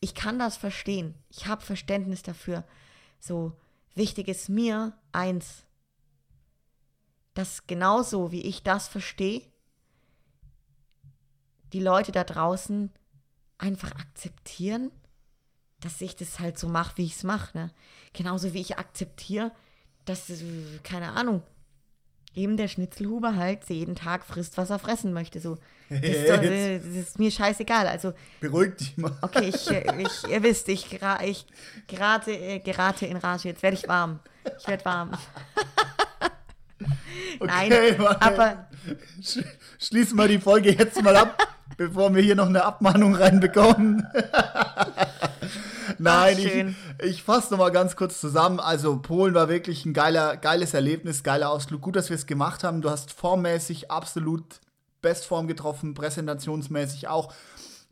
Ich kann das verstehen. Ich habe Verständnis dafür. So, wichtig ist mir eins, dass genauso wie ich das verstehe, die Leute da draußen einfach akzeptieren, dass ich das halt so mache, wie ich es mache. Ne? Genauso wie ich akzeptiere, dass, äh, keine Ahnung, eben der Schnitzelhuber halt jeden Tag frisst, was er fressen möchte. So. Das, ist, doch, das ist mir scheißegal. Also, Beruhig dich mal. Okay, ich, ich, ihr wisst, ich, gera ich gerate, äh, gerate in Rage. Jetzt werde ich warm. Ich werde warm. Nein, Okay, warte. aber Sch schließen wir die Folge jetzt mal ab, bevor wir hier noch eine Abmahnung reinbekommen. Nein, Ach, ich, ich fasse noch mal ganz kurz zusammen. Also Polen war wirklich ein geiler, geiles Erlebnis, geiler Ausflug. Gut, dass wir es gemacht haben. Du hast formmäßig absolut Bestform getroffen, präsentationsmäßig auch.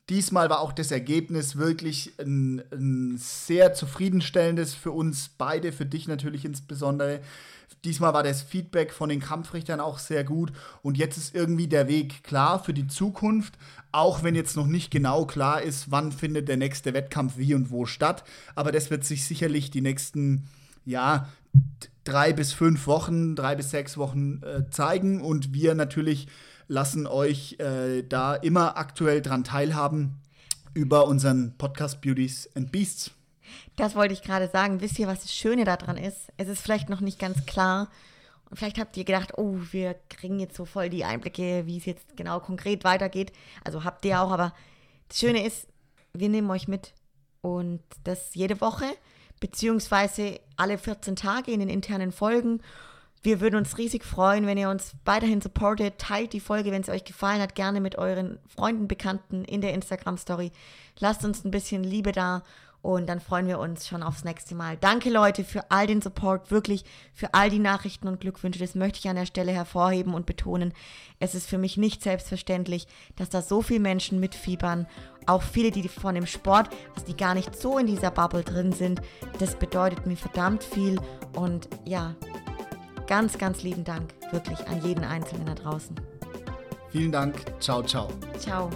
Diesmal war auch das Ergebnis wirklich ein, ein sehr zufriedenstellendes für uns beide, für dich natürlich insbesondere. Diesmal war das Feedback von den Kampfrichtern auch sehr gut und jetzt ist irgendwie der Weg klar für die Zukunft, auch wenn jetzt noch nicht genau klar ist, wann findet der nächste Wettkampf wie und wo statt. Aber das wird sich sicherlich die nächsten, ja, drei bis fünf Wochen, drei bis sechs Wochen äh, zeigen und wir natürlich lassen euch äh, da immer aktuell dran teilhaben über unseren Podcast Beauties and Beasts. Das wollte ich gerade sagen. Wisst ihr, was das Schöne daran ist? Es ist vielleicht noch nicht ganz klar. Und vielleicht habt ihr gedacht, oh, wir kriegen jetzt so voll die Einblicke, wie es jetzt genau konkret weitergeht. Also habt ihr auch, aber das Schöne ist, wir nehmen euch mit. Und das jede Woche, beziehungsweise alle 14 Tage in den internen Folgen. Wir würden uns riesig freuen, wenn ihr uns weiterhin supportet. Teilt die Folge, wenn es euch gefallen hat, gerne mit euren Freunden, Bekannten in der Instagram-Story. Lasst uns ein bisschen Liebe da und dann freuen wir uns schon aufs nächste Mal. Danke Leute für all den Support, wirklich für all die Nachrichten und Glückwünsche. Das möchte ich an der Stelle hervorheben und betonen. Es ist für mich nicht selbstverständlich, dass da so viele Menschen mitfiebern. Auch viele, die von dem Sport, also die gar nicht so in dieser Bubble drin sind. Das bedeutet mir verdammt viel und ja, ganz, ganz lieben Dank wirklich an jeden Einzelnen da draußen. Vielen Dank. Ciao, ciao. Ciao.